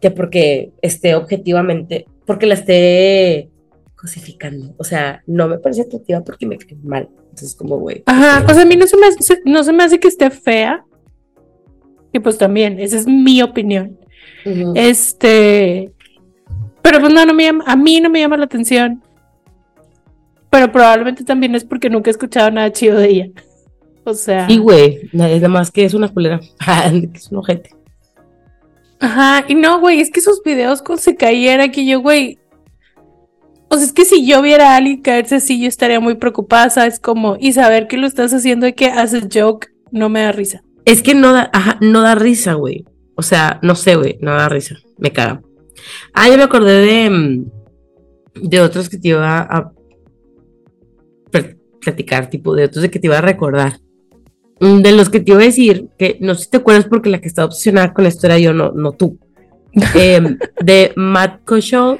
C: que porque esté objetivamente, porque la esté cosificando. O sea, no me parece atractiva porque me cae mal. Entonces, como, güey.
D: ajá, o sea, a mí no se me hace, no se me hace que esté fea. Y pues también, esa es mi opinión. Este, pero pues no, no me llama, a mí no me llama la atención. Pero probablemente también es porque nunca he escuchado nada chido de ella. O sea,
C: Y, güey, es nada más que es una culera, es un ojete.
D: Ajá, y no, güey, es que sus videos con se cayera que yo, güey. O sea, es que si yo viera a alguien caerse así, yo estaría muy preocupada, ¿sabes? Como, y saber que lo estás haciendo de que haces joke no me da risa.
C: Es que no da, ajá, no da risa, güey. O sea, no sé, güey, no da risa. Me caga. Ah, yo me acordé de, mm, de otros que te iba a pl- platicar, tipo, de otros de que te iba a recordar. Mm, De los que te iba a decir, que no sé si te acuerdas porque la que estaba obsesionada con esto era yo, no, no tú. Em, de Matt Koshow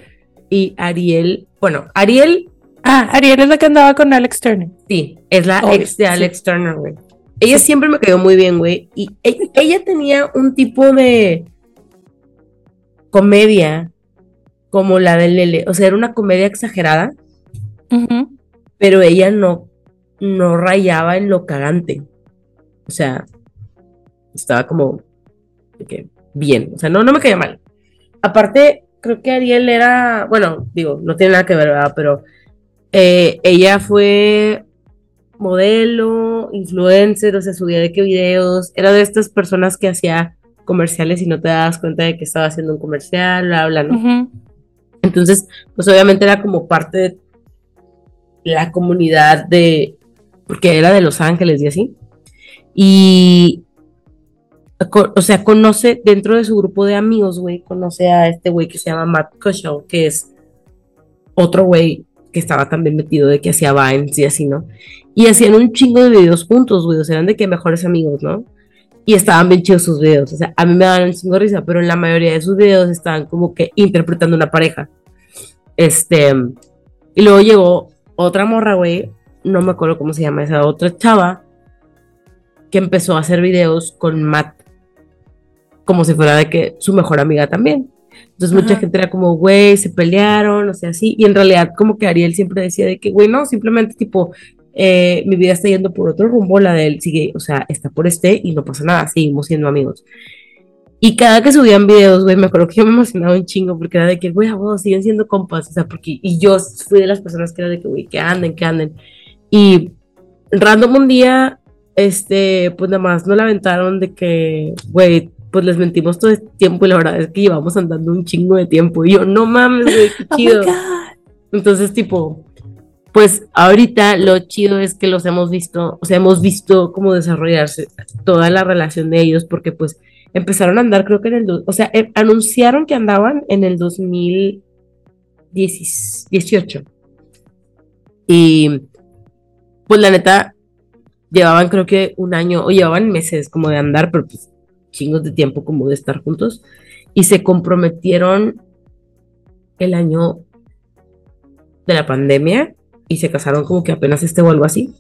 C: y Ariel. Bueno, Ariel
D: Ah, Ariel es la que andaba con Alex Turner.
C: Sí, es la
D: Obvio,
C: ex de
D: sí.
C: Alex Turner, güey. Ella
D: Sí.
C: siempre me cayó muy bien, güey. Y e- ella tenía un tipo de comedia como la de Lele. O sea, era una comedia exagerada, pero ella no, no rayaba en lo cagante. O sea, estaba como bien. O sea, no, no me caía mal. Aparte, creo que Ariel era, bueno, digo, no tiene nada que ver, ¿verdad? Pero eh, ella fue modelo, influencer, o sea, subía de qué videos, era de estas personas que hacía comerciales y no te das cuenta de que estaba haciendo un comercial, bla, bla, ¿no? Entonces, pues obviamente era como parte de la comunidad de, porque era de Los Ángeles y así. Y, o sea, conoce dentro de su grupo de amigos, güey, conoce a este güey que se llama Matt Kushow, que es otro güey que estaba también metido de que hacía Vines y así, ¿no? Y hacían un chingo de videos juntos, güey, o sea, eran de que mejores amigos, ¿no? Y estaban bien chidos sus videos, o sea, a mí me daban un chingo de risa, pero en la mayoría de sus videos estaban como que interpretando una pareja. Este, y luego llegó otra morra, güey, no me acuerdo cómo se llama esa otra chava, que empezó a hacer videos con Matt, como si fuera de que su mejor amiga también. Entonces mucha
D: Ajá.
C: gente era como, güey, se pelearon, o sea, así, y en realidad como que Ariel siempre decía de que, güey, no, simplemente tipo, eh, mi vida está yendo por otro rumbo, la de él sigue, o sea, está por este y no pasa nada, seguimos siendo amigos. Y cada que subían videos, güey, me acuerdo que yo me emocionaba un chingo porque era de que, güey, vos siguen siendo compas, o sea, porque, y yo fui de las personas que era de que, güey, que anden, que anden. Y random un día este, pues nada más no la aventaron de que, güey, pues les mentimos todo este tiempo y la verdad es que llevamos andando un chingo de tiempo. Y yo, no mames, güey, qué
D: Oh
C: chido. Entonces, tipo, pues ahorita lo chido es que los hemos visto, o sea, hemos visto cómo desarrollarse toda la relación de ellos, porque pues empezaron a andar, creo que en el, o sea, eh, anunciaron que andaban en el 2018. Y pues la neta, llevaban creo que un año, o llevaban meses como de andar, pero pues chingos de tiempo como de estar juntos. Y se comprometieron el año de la pandemia y se casaron como que apenas este o algo así.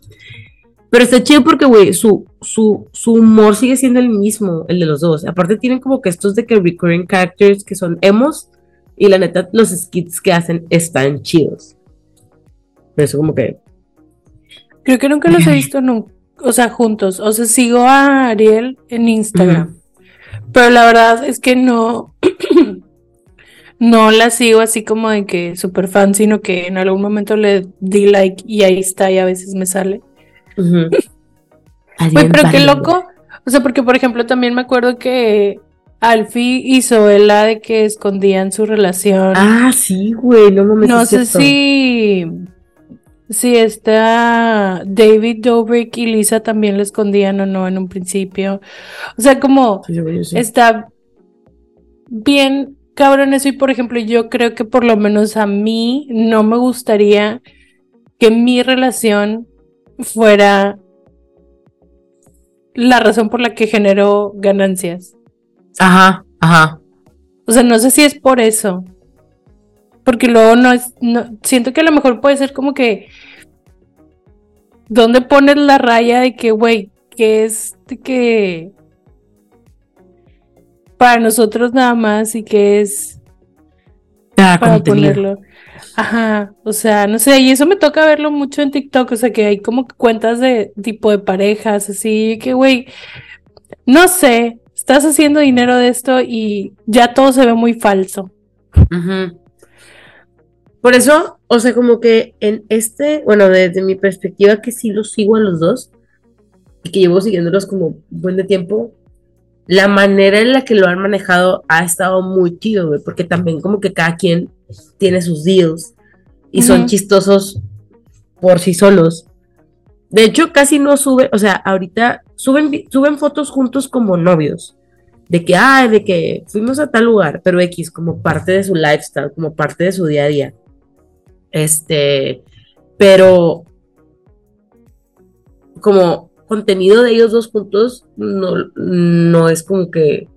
C: Pero está chido porque, güey, su, su, su humor sigue siendo el mismo, el de los dos. Aparte tienen como que estos de que recurring characters que son emos y la neta los skits que hacen están chidos. Por eso como que...
D: Creo que nunca los he visto nunca, o sea, juntos. O sea, sigo a Ariel en Instagram. Pero la verdad es que no, no la sigo así como de que super fan, sino que en algún momento le di like y ahí está y a veces me sale.
C: Adrián
D: pero qué loco. O sea, porque por ejemplo también me acuerdo que Alfie y Zoela de que escondían su relación.
C: Ah, sí, güey, no mames.
D: no sé si, si está David Dobrik y Lisa también lo escondían o no en un principio. O sea, como
C: Sí, sí.
D: está bien cabrón eso y por ejemplo yo creo que por lo menos a mí no me gustaría que mi relación fuera la razón por la que generó ganancias.
C: Ajá, ajá.
D: O sea, no sé si es por eso. Porque luego no es, no, siento que a lo mejor puede ser como que, ¿dónde pones la raya de que, güey, que es de que para nosotros nada más y que es
C: Ah,
D: para
C: contenido.
D: ponerlo? Ajá, o sea, no sé, y eso me toca verlo mucho en TikTok, o sea, que hay como que cuentas de tipo de parejas, así que, güey, no sé, estás haciendo dinero de esto y ya todo se ve muy falso.
C: Ujú. Por eso, o sea, como que en este, bueno, desde mi perspectiva, que sí los sigo a los dos y que llevo siguiéndolos como buen de tiempo, la manera en la que lo han manejado ha estado muy chido, güey, porque también como que cada quien tiene sus deals y son
D: Ujú.
C: chistosos por sí solos. De hecho, casi no sube, o sea, ahorita suben, suben fotos juntos como novios. De que, ah, de que fuimos a tal lugar, pero X, como parte de su lifestyle, como parte de su día a día. Este, pero como contenido de ellos dos juntos, no, no es como que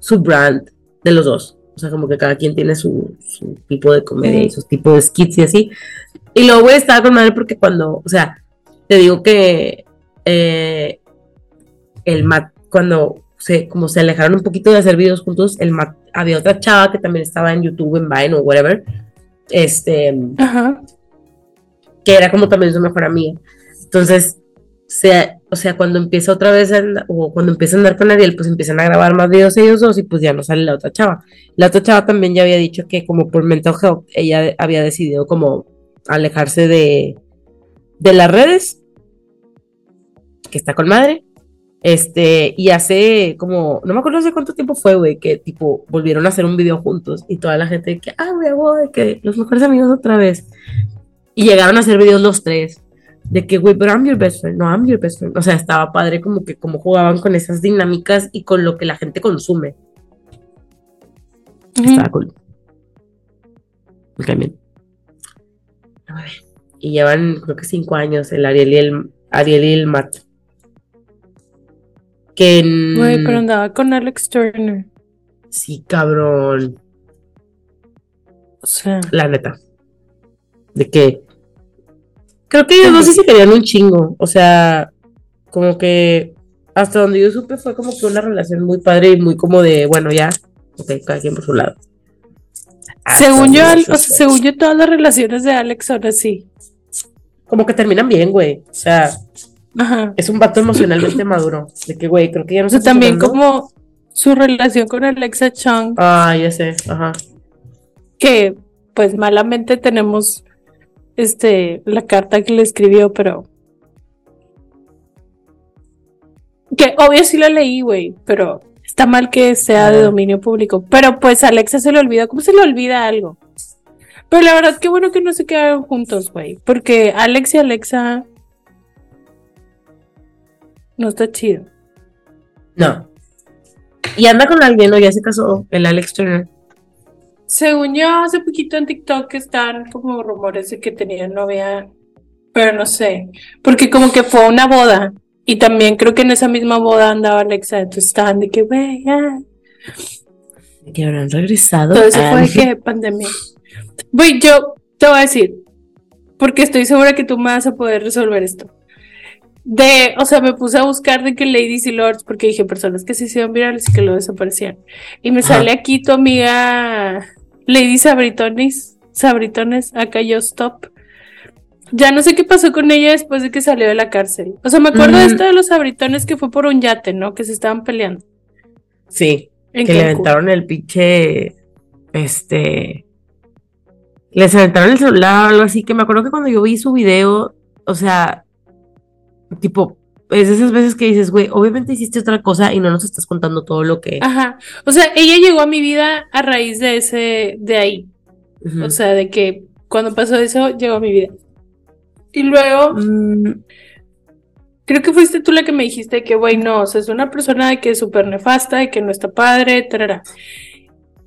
C: su brand de los dos. O sea, como que cada quien tiene su, su tipo de comedia y sus tipos de skits y así. Y luego, güey, estaba con madre porque cuando, o sea, te digo que eh, el Matt, cuando se, como se alejaron un poquito de hacer videos juntos, el Matt, había otra chava que también estaba en YouTube, en Vine o whatever, este,
D: Ajá.
C: que era como también su mejor amiga. Entonces, o sea, cuando empieza otra vez, a andar- o cuando empieza a andar con Ariel, pues empiezan a grabar más videos ellos dos y pues ya no sale la otra chava. La otra chava también ya había dicho que como por mental health, ella había decidido como alejarse de, de las redes, que está con madre. Este, y hace como, no me acuerdo hace cuánto tiempo fue, güey, que tipo volvieron a hacer un video juntos y toda la gente que, ah, güey, güey, que los mejores amigos otra vez. Y llegaron a hacer videos los tres. De que, güey, pero I'm your best friend. No, I'm your best friend. O sea, estaba padre como que como jugaban con esas dinámicas y con lo que la gente consume. Estaba cool. Me caen bien. Y llevan, creo que cinco años, el Ariel y el, Ariel y el Matt. Que en-
D: Güey, pero andaba con Alex Turner.
C: Sí, cabrón.
D: O sea,
C: La neta. De que. Creo que ellos no sé si querían un chingo. O sea, como que. Hasta donde yo supe fue como que una relación muy padre y muy como de, bueno, ya. Ok, cada quien por su lado. Hasta
D: según yo, o sea, según yo, todas las relaciones de Alex son así.
C: Como que terminan bien, güey. O sea,
D: Ajá.
C: es un vato emocionalmente maduro. De que, güey, creo que ya no está
D: también como su relación con Alexa Chung,
C: Ah, ya sé. Ajá.
D: que pues malamente tenemos este la carta que le escribió, pero que obvio sí la leí, güey, pero está mal que sea de
C: Ah.
D: dominio público. Pero pues a Alexa se le olvida, ¿cómo se le olvida algo? Pero la verdad, qué bueno que no se quedaron juntos, güey, porque Alex y Alexa no está chido.
C: No. Y anda con alguien, ¿no? Ya se casó, el Alex Turner.
D: Según yo, hace poquito en TikTok están como rumores de que tenía novia, pero no sé, porque como que fue una boda y también creo que en esa misma boda andaba Alexa, entonces estaban de que, güey, ya.
C: Que habrán regresado.
D: Todo eso
C: Ah,
D: fue de que pandemia. Güey, yo te voy a decir, porque estoy segura que tú me vas a poder resolver esto. De, o sea, me puse a buscar de que Ladies y Lords, porque dije personas que se hicieron virales y que lo desaparecían. Y me
C: Ajá.
D: sale aquí tu amiga Lady Sabritones, Sabritones, acá yo stop. Ya no sé qué pasó con ella después de que salió de la cárcel. O sea, me acuerdo de
C: Mm.
D: esto de los Sabritones que fue por un yate, ¿no? Que se estaban peleando.
C: Sí,
D: En
C: que le aventaron el pinche. Este. Les aventaron el celular o algo así. Que me acuerdo que cuando yo vi su video, o sea, tipo, es de esas veces que dices, güey, obviamente hiciste otra cosa y no nos estás contando todo lo que.
D: Ajá. O sea, ella llegó a mi vida a raíz de ese, de ahí. O sea, de que cuando pasó eso, llegó a mi vida. Y luego,
C: Mm,
D: creo que fuiste tú la que me dijiste que, güey, no, o sea, es una persona que es súper nefasta, y que no está padre, tarara.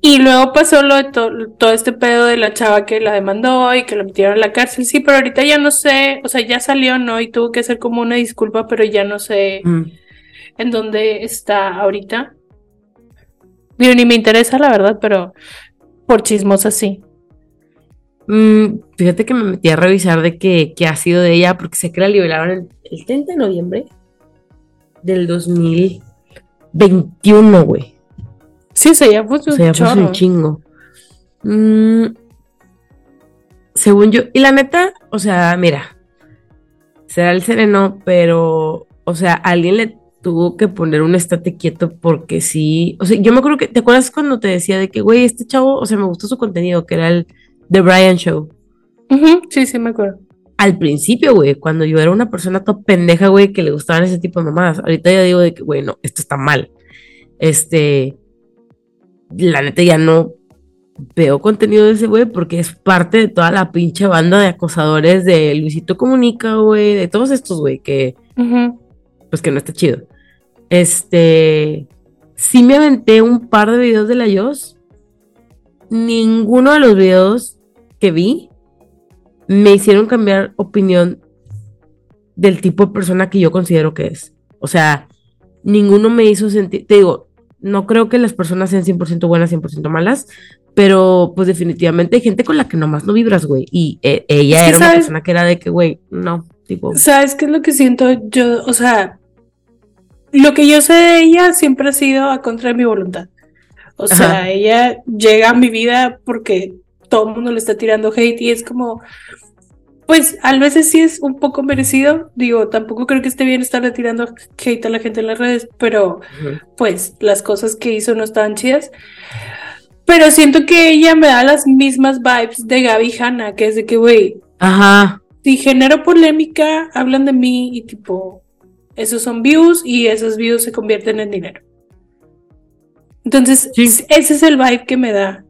D: Y luego pasó lo de to- todo este pedo de la chava que la demandó y que la metieron a la cárcel. Sí, pero ahorita ya no sé, o sea, ya salió, ¿no? Y tuvo que hacer como una disculpa, pero ya no sé
C: mm.
D: en dónde está ahorita. Digo, ni me interesa, la verdad, pero por chismosa sí.
C: Mm, fíjate que me metí a revisar de qué, qué ha sido de ella, porque sé que la liberaron el, el 30 de noviembre del 2021, güey.
D: Sí, o sea, ya fue
C: O sea, ya
D: chorro.
C: un chingo. Mm, según yo, y la neta, o sea, mira, será el sereno, pero, o sea, alguien le tuvo que poner un estate quieto porque sí, o sea, yo me acuerdo que, ¿te acuerdas cuando te decía de que, güey, este chavo, o sea, me gustó su contenido, que era el The Brian Show?
D: Sí, sí, me acuerdo.
C: Al principio, güey, cuando yo era una persona toda pendeja, güey, que le gustaban ese tipo de mamadas. Ahorita ya digo de que, güey, no, esto está mal. Este, la neta ya no veo contenido de ese güey porque es parte de toda la pinche banda de acosadores de Luisito Comunica, güey, de todos estos, güey, que pues que no está chido. Este, sí me aventé un par de videos de la Yos. Ninguno de los videos que vi me hicieron cambiar opinión del tipo de persona que yo considero que es. O sea, ninguno me hizo sentir, te digo, no creo que las personas sean 100% buenas, 100% malas, pero pues definitivamente hay gente con la que nomás no vibras, güey. Y eh, ella
D: Es que,
C: era una persona que era de que, güey, no, tipo...
D: ¿Sabes qué es lo que siento? Yo, o sea, lo que yo sé de ella siempre ha sido a contra de mi voluntad. O sea, ella llega a mi vida porque todo el mundo le está tirando hate y es como, pues a veces sí es un poco merecido. Digo, tampoco creo que esté bien estarle tirando hate a la gente en las redes, pero pues las cosas que hizo no estaban chidas. Pero siento que ella me da las mismas vibes de Gaby Hanna, que es de que, güey,
C: Ajá.
D: si genero polémica, hablan de mí y tipo, esos son views y esos views se convierten en dinero. Entonces,
C: Sí.
D: ese es el vibe que me da.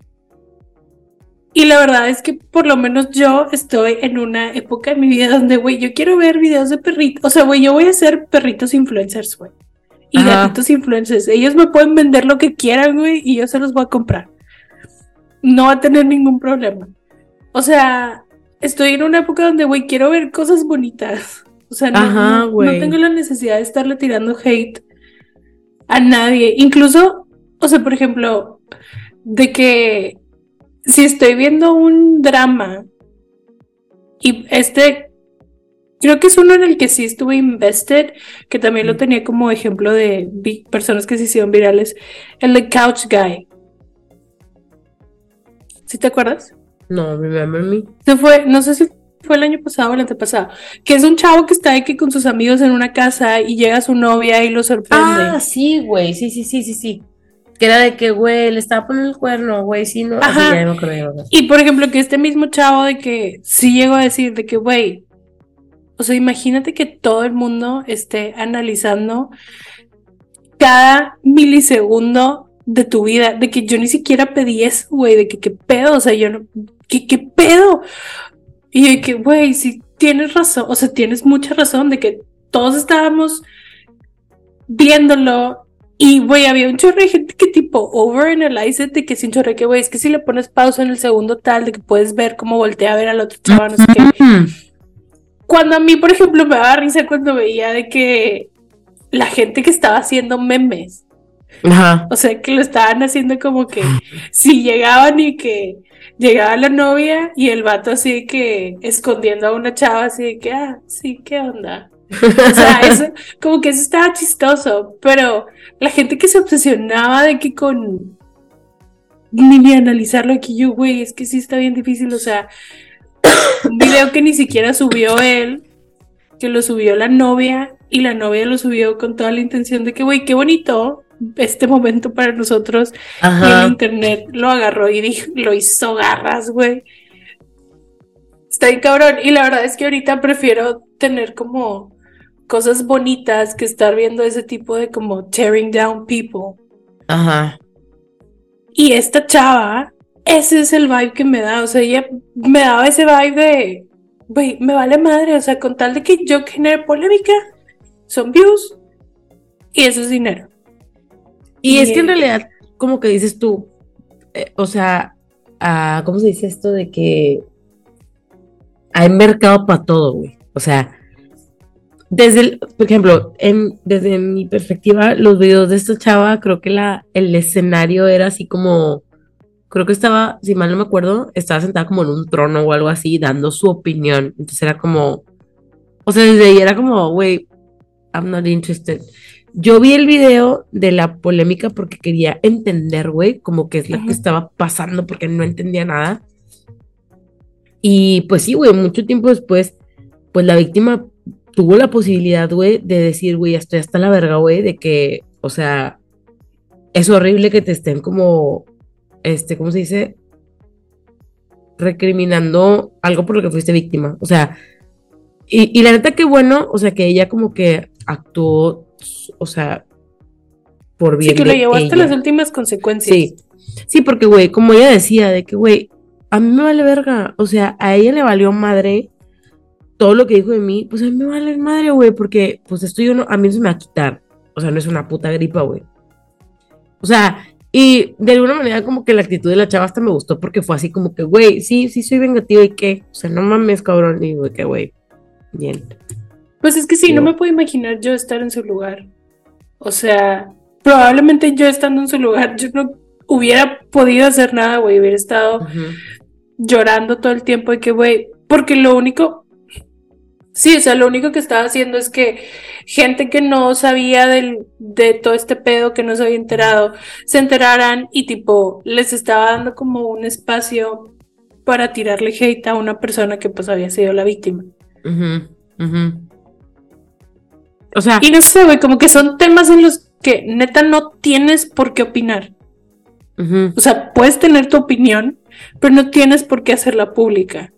D: Y la verdad es que por lo menos yo estoy en una época en mi vida donde, güey, yo quiero ver videos de perritos. O sea, güey, yo voy a ser perritos influencers, güey. Y
C: Ajá.
D: gatitos influencers. Ellos me pueden vender lo que quieran, güey, y yo se los voy a comprar. No va a tener ningún problema. O sea, estoy en una época donde, güey, quiero ver cosas bonitas. O sea, no,
C: Ajá,
D: no- no tengo la necesidad de estarle tirando hate a nadie. Incluso, o sea, por ejemplo, de que si estoy viendo un drama y este, creo que es uno en el que sí estuve invested, que también lo
C: Mm.
D: tenía como ejemplo de personas que se hicieron virales, el de Couch Guy. ¿Sí te acuerdas?
C: No, remember me.
D: Se fue, no sé si fue el año pasado o el antepasado, que es un chavo que está aquí con sus amigos en una casa y llega su novia y lo sorprende.
C: Ah, sí, güey, sí, sí, sí, sí, sí. Que era de que, güey, le estaba poniendo el cuerno, güey, sí, no.
D: Ajá.
C: ya me acuerdo.
D: Y por ejemplo, que este mismo chavo de que sí llegó a decir de que, güey, o sea, imagínate que todo el mundo esté analizando cada milisegundo de tu vida, de que yo ni siquiera pedí eso, güey, de que qué pedo, o sea, yo no, ¿qué, qué pedo? Y de que, güey, si tienes razón, o sea, tienes mucha razón de que todos estábamos viéndolo y, güey, había un chorro de gente que tipo overanalyze de que sin chorre que, güey, es que si le pones pausa en el segundo tal, de que puedes ver cómo voltea a ver al otro chaval, no sé qué. Cuando a mí, por ejemplo, me daba risa cuando veía de que la gente que estaba haciendo memes,
C: Ajá.
D: o sea, que lo estaban haciendo como que si llegaban y que llegaba la novia y el vato así que escondiendo a una chava así de que, ah, sí, ¿qué onda? O sea, eso, como que eso estaba chistoso, pero la gente que se obsesionaba de que con ni, ni analizarlo aquí yo, güey, es que sí está bien difícil, o sea, un video que ni siquiera subió él, que lo subió la novia y la novia lo subió con toda la intención de que, güey, qué bonito este momento para nosotros y el
C: Ajá.
D: internet lo agarró y dijo, lo hizo garras, güey. Está bien cabrón. Y la verdad es que ahorita prefiero tener como cosas bonitas que estar viendo ese tipo de como tearing down people.
C: Ajá.
D: Y esta chava, ese es el vibe que me da. O sea, ella me daba ese vibe de, güey, me vale madre. O sea, con tal de que yo genere polémica, son views y eso es dinero.
C: Y es que en realidad, como que dices tú, eh, o sea, ah, ¿cómo se dice esto de que hay mercado para todo, güey? O sea, desde el, por ejemplo, en- desde mi perspectiva, los videos de esta chava, creo que la, el escenario era así como, creo que estaba, si mal no me acuerdo, estaba sentada como en un trono o algo así, dando su opinión. Entonces era como, o sea, desde ahí era como, güey, I'm not interested. Yo vi el video de la polémica porque quería entender, güey, como que es lo que estaba pasando porque no entendía nada. Y pues sí, güey, mucho tiempo después, pues la víctima tuvo la posibilidad, güey, de decir, güey, estoy hasta la verga, güey, de que, o sea, es horrible que te estén como, este, ¿cómo se dice? Recriminando algo por lo que fuiste víctima. O sea, y, y la neta que bueno, o sea, que ella como que actuó, o sea, por bien.
D: Sí, que lo llevó hasta las últimas consecuencias.
C: Sí, sí, porque, güey, como ella decía, de que, güey, a mí me vale verga, o sea, a ella le valió madre todo lo que dijo de mí, pues a mí me vale madre, güey, porque, pues esto yo no, a mí no se me va a quitar, o sea, no es una puta gripa, güey. O sea, y de alguna manera como que la actitud de la chava hasta me gustó porque fue así como que, güey, sí, sí soy vengativa y qué, o sea, no mames, cabrón, y güey, que, güey, bien.
D: Pues es que sí,
C: Sí,
D: no me puedo imaginar yo estar en su lugar. O sea, probablemente yo estando en su lugar, yo no hubiera podido hacer nada, güey. Hubiera estado llorando todo el tiempo de que, güey, porque lo único, sí, o sea, lo único que estaba haciendo es que gente que no sabía del, de todo este pedo, que no se había enterado, se enteraran y tipo, les estaba dando como un espacio para tirarle hate a una persona que pues había sido la víctima.
C: Ujú, ujú. O sea,
D: Y no sé, güey, como que son temas en los que neta no tienes por qué opinar.
C: ujú.
D: O sea, puedes tener tu opinión, pero no tienes por qué hacerla pública.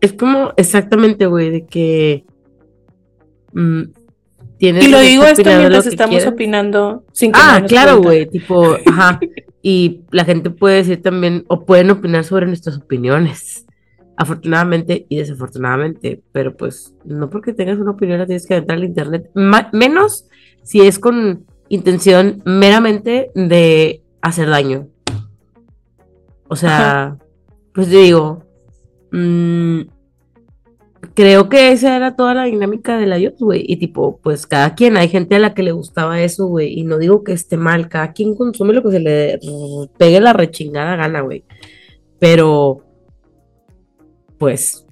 C: Es como exactamente, güey, de que mm, tienes
D: Y lo digo esto mientras estamos
C: quieras.
D: opinando sin que
C: Ah, claro, güey, tipo, ajá. Y la gente puede decir también, o pueden opinar sobre nuestras opiniones, afortunadamente y desafortunadamente, pero pues no porque tengas una opinión la tienes que entrar al internet, Ma- menos si es con intención meramente de hacer daño. O sea, pues te digo, mm, creo que esa era toda la dinámica de la IOS, güey. Y tipo, pues cada quien, hay gente a la que le gustaba eso, güey. Y no digo que esté mal, cada quien consume lo que se le pegue la rechingada gana, güey. Pero, pues,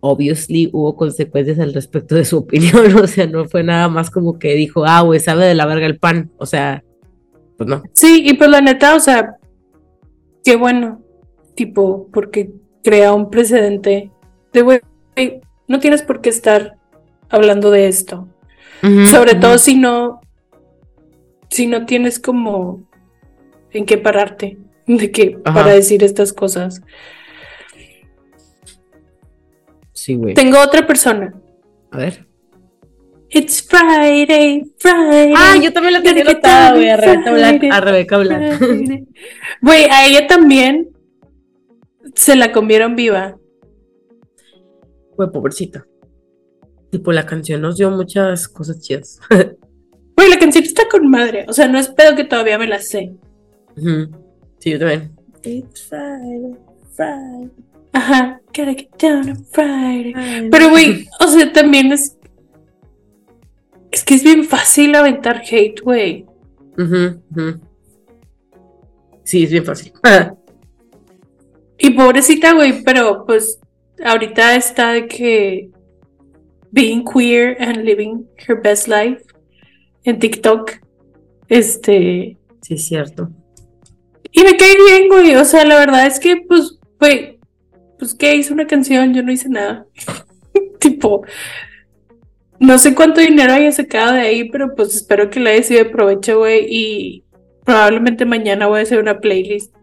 C: obviously hubo consecuencias al respecto de su opinión. O sea, no fue nada más como que dijo, ah, güey, sabe de la verga el pan. O sea, pues no.
D: Sí, y pues la neta, o sea, qué bueno, tipo, porque crea un precedente de, güey, no tienes por qué estar hablando de esto. Sobre todo si no, si no tienes como en qué pararte, de que
C: Ajá.
D: para decir estas cosas.
C: Sí, güey.
D: Tengo otra persona
C: A ver.
D: It's Friday, Friday.
C: Ah, yo también la tenía
D: down
C: güey, a Rebeca Black. A Rebeca Black.
D: Güey, a ella también se la comieron viva.
C: Güey, pobrecita. Tipo, la canción nos dio muchas cosas chidas.
D: Güey, la canción está con madre. O sea, no es pedo que todavía me la sé.
C: Sí, yo también.
B: It's Friday, Friday.
D: Ajá. Gotta get down on Friday. Pero, güey, o sea, también es. Es que es bien fácil aventar hate, güey.
C: Sí, es bien fácil.
D: Y pobrecita, güey, pero pues ahorita está de que being queer and living her best life en TikTok. Este.
C: Sí, es cierto.
D: Y me cae bien, güey. O sea, la verdad es que, pues, güey, pues que hice una canción, yo no hice nada. tipo, no sé cuánto dinero haya sacado de ahí, pero pues espero que le haya sido de provecho, güey. Y probablemente mañana voy a hacer una playlist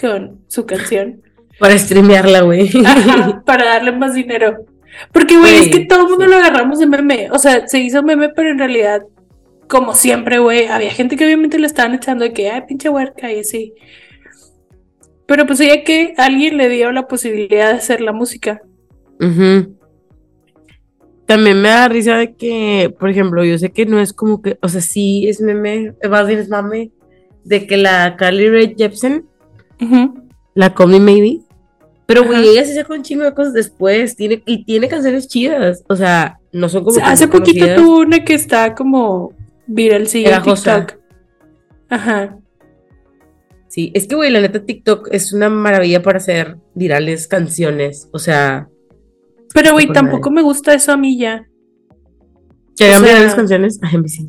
D: con su canción.
C: Para streamearla, güey.
D: Para darle más dinero. Porque, güey, es que todo el mundo lo agarramos de meme. O sea, se hizo meme, pero en realidad, como siempre, güey, había gente que obviamente le estaban echando de que, ay, pinche huerca y así. Pero pues ya que alguien le dio la posibilidad de hacer la música.
C: Ujú. También me da risa de que, por ejemplo, yo sé que no es como que, o sea, sí es meme, más bien es mame, de que la Carly Rae Jepsen, la Me Maybe, pero ella se saca un chingo de cosas después, tiene, y tiene canciones chidas, o sea, no son como
D: Hace poquito
C: conocidas.
D: tuvo una que está como viral, sí, en. TikTok. Ajá.
C: Sí, es que, güey, la neta TikTok es una maravilla para hacer virales canciones, o sea,
D: Pero, güey, tampoco me gusta eso a mí ya.
C: que hagan virales canciones, ay, sí.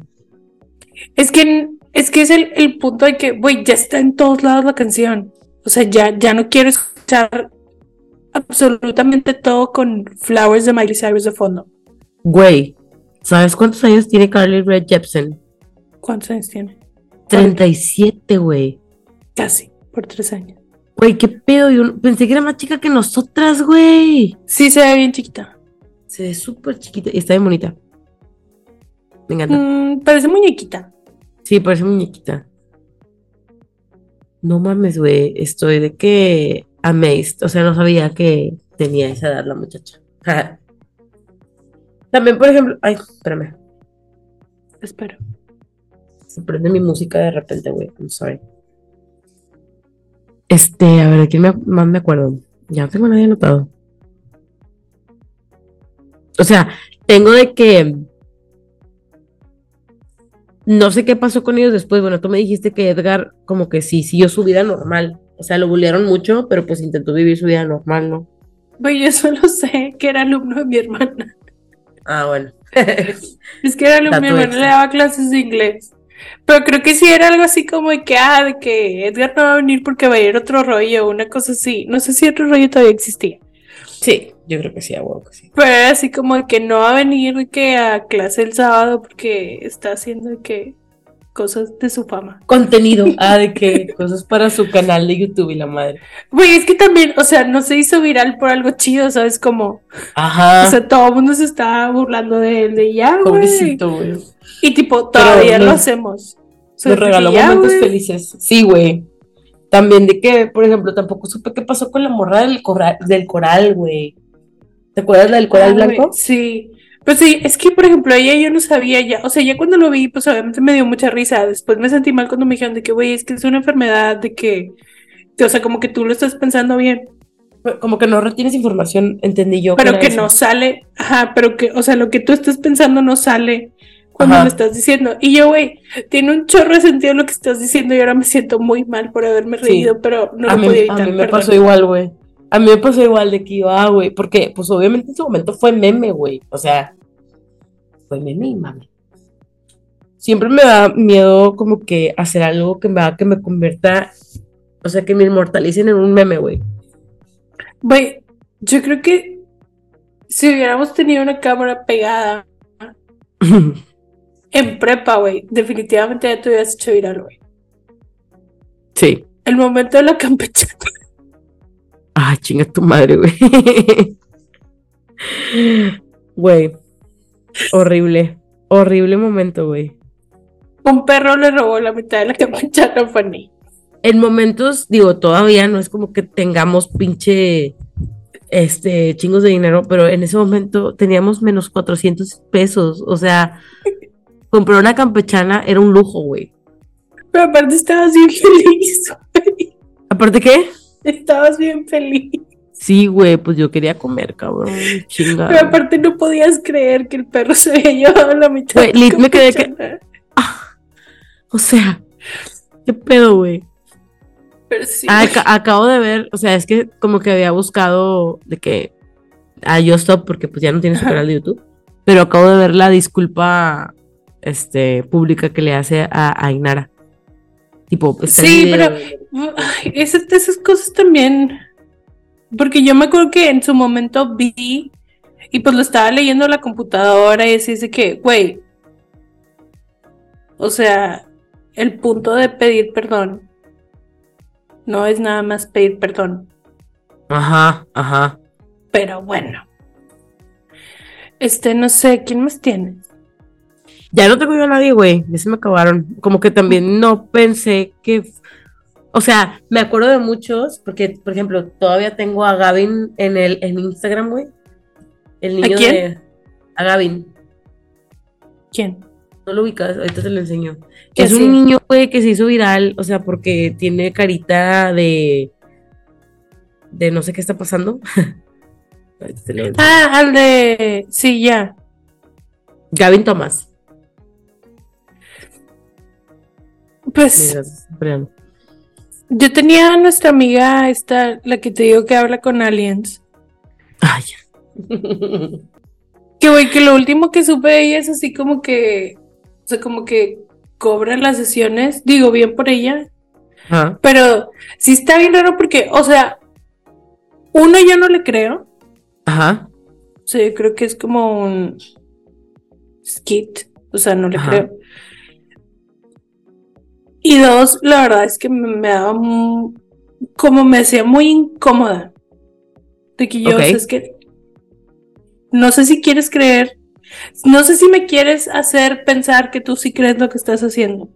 D: Es que es que es el, el punto de que, güey, ya está en todos lados la canción. O sea, ya, ya no quiero escuchar absolutamente todo con Flowers de Miley Cyrus de fondo.
C: Güey, ¿sabes cuántos años tiene Carly Rae Jepsen?
D: ¿Cuántos años tiene?
C: 37, güey.
D: Casi, por tres años.
C: Güey, qué pedo. Yo pensé que era más chica que nosotras, güey.
D: Sí, se ve bien chiquita.
C: Se ve súper chiquita y está bien bonita. Me encanta.
D: Mm, parece muñequita.
C: Sí, parece muñequita. No mames, güey. Estoy de que amazed. O sea, no sabía que tenía esa edad la muchacha. También, por ejemplo. Ay, espérame.
D: Espero.
C: Se prende mi música de repente, güey. I'm sorry. Este, a ver, ¿de quién me- más me acuerdo? Ya no tengo a nadie anotado. O sea, tengo de que. No sé qué pasó con ellos después. Bueno, tú me dijiste que Edgar, como que sí, siguió su vida normal. O sea, lo bullearon mucho, pero pues intentó vivir su vida normal, ¿no?
D: Güey, yo solo sé que era alumno de mi hermana.
C: Ah, bueno.
D: Es que era alumno,
C: Dato
D: mi hermana le daba clases de inglés. Pero creo que sí era algo así como de que, ah, de que Edgar no va a venir porque va a ir otro rollo, una cosa así. No sé si otro rollo todavía existía.
C: sí, yo creo que sí, a huevo que sí.
D: Pero era así como de que no va a venir de que a clase el sábado porque está haciendo de que cosas de su fama.
C: Contenido. Ah, de que cosas para su canal de YouTube y la madre.
D: Güey, es que también, o sea, no se hizo viral por algo chido, ¿sabes? Como,
C: Ajá.
D: o sea, todo el mundo se está burlando de él, de ya, güey.
C: Pobrecito, güey.
D: Y tipo, todavía lo hacemos. O sea,
C: Nos regaló
D: ya,
C: momentos felices. Sí, güey. También de que, por ejemplo, tampoco supe qué pasó con la morra del coral, del coral, güey. ¿Te acuerdas la del coral
D: Ah,
C: blanco?
D: Sí. Pues sí, es que por ejemplo, ella yo no sabía ya, o sea, ya cuando lo vi, pues obviamente me dio mucha risa. Después me sentí mal cuando me dijeron de que, güey, es que es una enfermedad, de que, o sea, como que tú lo estás pensando bien,
C: Como que no retienes información, entendí yo.
D: pero que no sale, ajá, pero que, o sea, lo que tú estás pensando no sale cuando
C: Ajá.
D: lo estás diciendo. Y yo, güey, tiene un chorro de sentido lo que estás diciendo y ahora me siento muy mal por haberme
C: Sí.
D: reído, pero no
C: a,
D: lo
C: mí,
D: podía
C: a
D: evitar.
C: mí me
D: perdón.
C: pasó igual, güey. A mí me pasó igual de que iba, güey, porque pues obviamente en su momento fue meme, güey. O sea, fue meme y mame. Siempre me da miedo como que hacer algo que me haga que me convierta, o sea, que me inmortalicen en un meme, güey.
D: Güey, yo creo que si hubiéramos tenido una cámara pegada en prepa, güey, definitivamente ya te hubieras hecho viral, güey.
C: sí.
D: El momento de la campechana.
C: Chinga tu madre, güey. Güey, horrible. horrible momento, güey.
D: Un perro le robó la mitad de la campechana a Fanny.
C: En momentos, digo, todavía no es como que tengamos pinche, este, chingos de dinero, pero en ese momento teníamos menos 400 pesos. O sea, comprar una campechana era un lujo, güey.
D: Pero aparte estabas bien feliz, güey.
C: Aparte, ¿qué?
D: Estabas bien feliz.
C: Sí, güey, pues yo quería comer, cabrón.
D: Pero aparte no podías creer que el perro se había llevado la mitad.
C: Güey, me quedé que-
D: campechana.
C: O sea, ¿qué pedo, güey?
D: Pero sí.
C: Ah, Aca- acabo de ver, o sea, es que como que había buscado de que a Yo Stop porque pues ya no tiene su canal de YouTube, pero acabo de ver la disculpa este pública que le hace a, a Inara. Tipo,
D: Sí,
C: video.
D: pero ay, esas, esas cosas también. Porque yo me acuerdo que en su momento vi y pues lo estaba leyendo en la computadora y así de que, güey. O sea, el punto de pedir perdón no es nada más pedir perdón.
C: Ajá, ajá.
D: Pero bueno. Este, no sé, ¿quién más tienes?
C: Ya no tengo yo a nadie, güey. Ya se me acabaron. Como que también no pensé que. O sea, me acuerdo de muchos, porque, por ejemplo, todavía tengo a Gavin en el en Instagram, güey. El niño
D: quién?
C: de. A Gavin.
D: ¿Quién?
C: No lo ubicas, ahorita te lo enseño.
D: ¿Qué
C: Es un niño, güey, que se hizo viral, o sea, porque tiene carita de. de no sé qué está pasando.
D: Ah, al de. Sí, ya.
C: Gavin Thomas.
D: Pues.
C: Mira.
D: Yo tenía a nuestra amiga esta, la que te digo que habla con aliens.
C: Ay.
D: Que güey, que lo último que supe de ella es así como que, o sea, como que cobra las sesiones, digo bien por ella, pero sí está bien raro porque, o sea, uno yo no le creo,
C: Ajá.
D: o sea, yo creo que es como un skit, o sea, no le
C: Ajá.
D: creo. Y dos, la verdad es que me, daba como me hacía muy incómoda. De que yo, o sea,
C: Ok.
D: es que no sé si quieres creer, no sé si me quieres hacer pensar que tú sí crees lo que estás haciendo.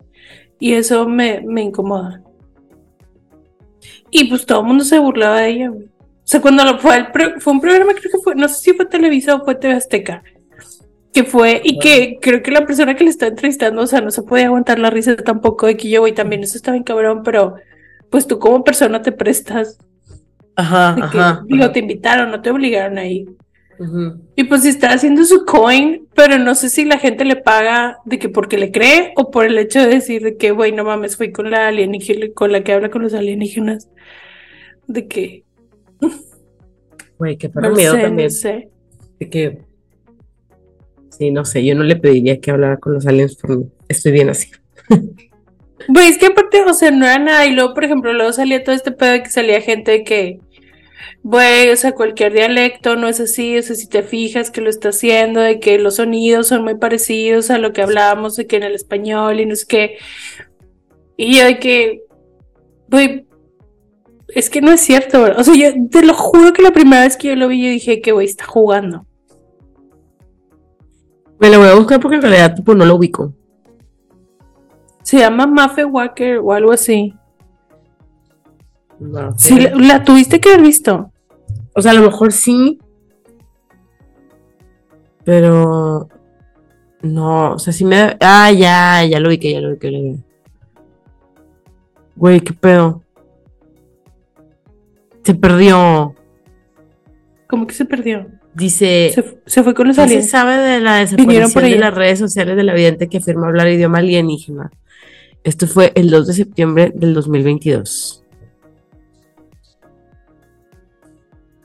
D: Y eso me, me incomoda. Y pues todo el mundo se burlaba de ella. O sea, cuando lo fue, el fue un programa, creo que fue, no sé si fue Televisa o fue TV Azteca, que fue, y que creo que la persona que le está entrevistando, o sea, no se podía aguantar la risa tampoco de que yo, güey, también eso estaba bien cabrón, pero pues tú como persona te prestas,
C: Ajá.
D: de que,
C: Ajá.
D: digo, te invitaron, no te obligaron ahí.
C: Ujú.
D: Y pues está haciendo su coin, pero no sé si la gente le paga de que porque le cree o por el hecho de decir de que, güey, no mames, fui con la alienígena, con la que habla con los alienígenas. De que,
C: Güey, qué perro
D: no
C: miedo
D: sé,
C: también.
D: no sé.
C: De que. Sí, no sé, yo no le pediría que hablara con los aliens por mí. Estoy bien así.
D: Güey, es que aparte, o sea, no era nada. Y luego, por ejemplo, luego salía todo este pedo de que salía gente que, güey, o sea, cualquier dialecto no es así. O sea, si te fijas que lo está haciendo, de que los sonidos son muy parecidos a lo que hablábamos de que en el español y no sé qué. Y yo de que, güey, es que no es cierto. O sea, yo te lo juro que la primera vez que yo lo vi, yo dije que, güey, está jugando.
C: Me lo voy a buscar porque en realidad tipo, no lo ubico.
D: Se llama Mafe Walker o algo así.
C: No,
D: Sí, la, la tuviste que haber visto.
C: O sea, a lo mejor sí. Pero. No, o sea, sí me da. Ah, ya, ya lo vi que ya lo vi que lo vi. Güey, qué pedo. Se perdió.
D: Como que se perdió.
C: Dice.
D: Se, se fue con los
C: ¿Qué se
D: aliens.
C: sabe de la
D: por
C: desaparición de las redes sociales de la vidente que afirma hablar idioma alienígena? Esto fue el 2 de septiembre del 2022.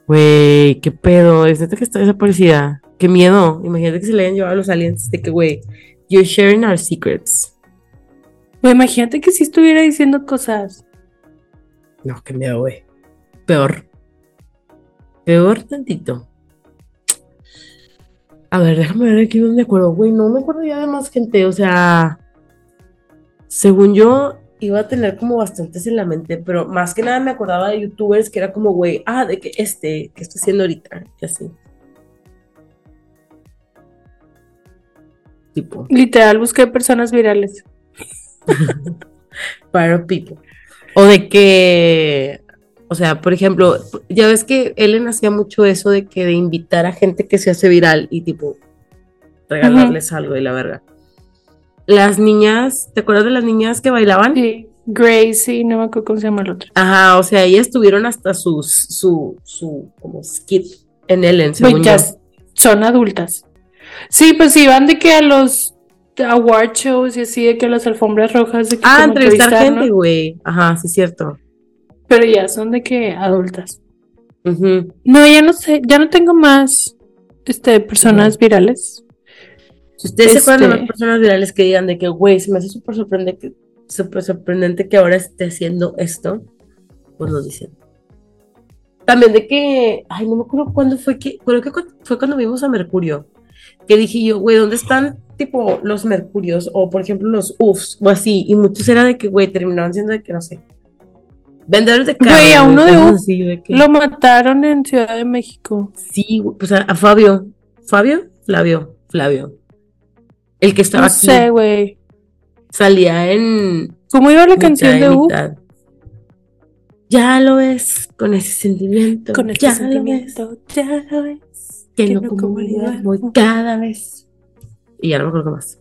C: Güey, qué pedo, es neta que está desaparecida. Qué miedo. Imagínate que se le hayan llevado a los aliens de que, güey, you're sharing our secrets.
D: Güey, imagínate que si estuviera diciendo cosas.
C: No, qué miedo, güey. Peor. Peor tantito. A ver, déjame ver aquí donde me acuerdo. Güey, no me acuerdo ya de más gente. O sea, según yo, iba a tener como bastantes en la mente, pero más que nada me acordaba de youtubers que era como, güey, ah, de que este, que estoy haciendo ahorita, y así. tipo,
D: Literal, busqué personas virales.
C: viral people. O de que, o sea, por ejemplo, ya ves que Ellen hacía mucho eso de que de invitar a gente que se hace viral y tipo regalarles algo y la verga. Las niñas, ¿te acuerdas de las niñas que bailaban?
D: Sí. Gracie, no me acuerdo cómo se llama el otro.
C: Ajá, o sea, ellas tuvieron hasta sus, su, su, como skit en Ellen, según
D: ya
C: yo.
D: son adultas. Sí, pues sí, van de que a los award shows y así, de que a las alfombras rojas. De que
C: Ah, entrevistar gente,
D: ¿no?
C: güey. Ajá, sí es cierto.
D: Pero ya son de que adultas. No, ya no sé, ya no tengo más este, personas virales.
C: Si ustedes se acuerdan de
D: Este-
C: más personas virales que digan de que, güey, se me hace súper sorprendente, sorprendente que ahora esté haciendo esto, pues nos dicen. También de que, ay, no me acuerdo cuándo fue que, creo que cu- fue cuando vimos a Mercurio, que dije yo, güey, ¿dónde están tipo los Mercurios? O por ejemplo los UFs, o así, y muchos era de que, güey, terminaban siendo de que, no sé, vendedores de carros.
D: Güey, a uno de
C: así, que-
D: Lo mataron en Ciudad de México.
C: Sí, güey, pues a, a Fabio, Fabio, Flavio, Flavio. El que estaba
D: No
C: aquí
D: sé, güey.
C: salía en
D: ¿Cómo iba la
C: mitad
D: canción de U?
C: mitad. Ya lo ves con ese sentimiento.
D: Con este
C: ya Lo
D: sentimiento, ya lo ves.
C: ves, que,
D: que
C: no olvidar. voy cada vez. Y ya no me acuerdo más.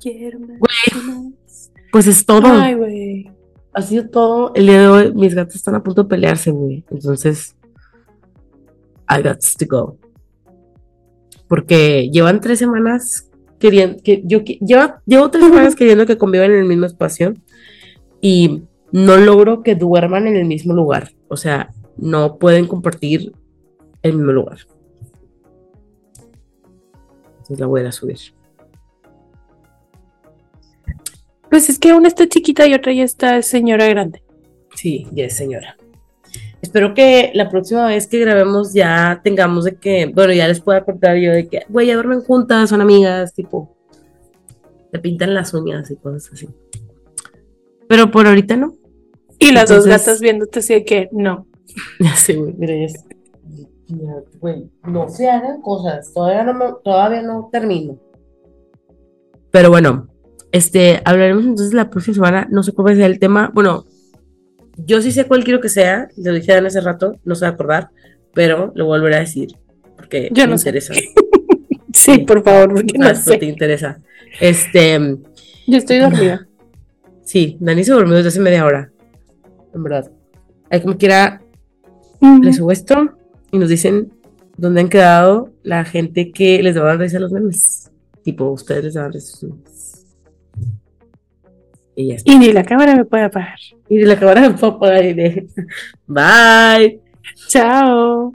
D: Quiero más,
C: Güey.
D: más.
C: Pues es todo.
D: Ay, güey.
C: Ha sido todo. El día de hoy mis gatos están a punto de pelearse, güey. Entonces, I got to go. Porque llevan tres semanas queriendo que yo lleva, llevo tres semanas queriendo que convivan en el mismo espacio y no logro que duerman en el mismo lugar. O sea, no pueden compartir el mismo lugar. Entonces la voy a ir a subir.
D: Pues es que una está chiquita y otra ya está señora grande.
C: Sí, ya es señora. Espero que la próxima vez que grabemos ya tengamos de que, bueno, ya les pueda contar yo de que, güey, ya duermen juntas, son amigas, tipo, te pintan las uñas y cosas así. Pero por ahorita no.
D: Y las dos
C: Entonces-
D: gatas viéndote así de que no.
C: Ya sé, güey, mira, ya güey, no se hagan cosas, todavía no, todavía no termino. Pero bueno, este, hablaremos entonces la próxima semana, no sé cuál va a ser el tema, bueno, yo sí sé cuál quiero que sea, lo dije Dan hace rato, no se va a acordar, pero lo volveré a decir, porque
D: Yo
C: me
D: no sé.
C: interesa,
D: Sí, por favor, porque no
C: Ah, pues te
D: sé.
C: interesa. Este,
D: Yo estoy dormida.
C: sí, Dani se durmió desde hace media hora, en verdad. Hay como quiera
D: Mm.
C: les subo esto y nos dicen dónde han quedado la gente que les daban risa a los memes. Tipo, ustedes les daban risa a sus memes. Y ya está.
D: Y ni la cámara me puede apagar.
C: Y de la cámara de papá y de Bye.
D: Chao.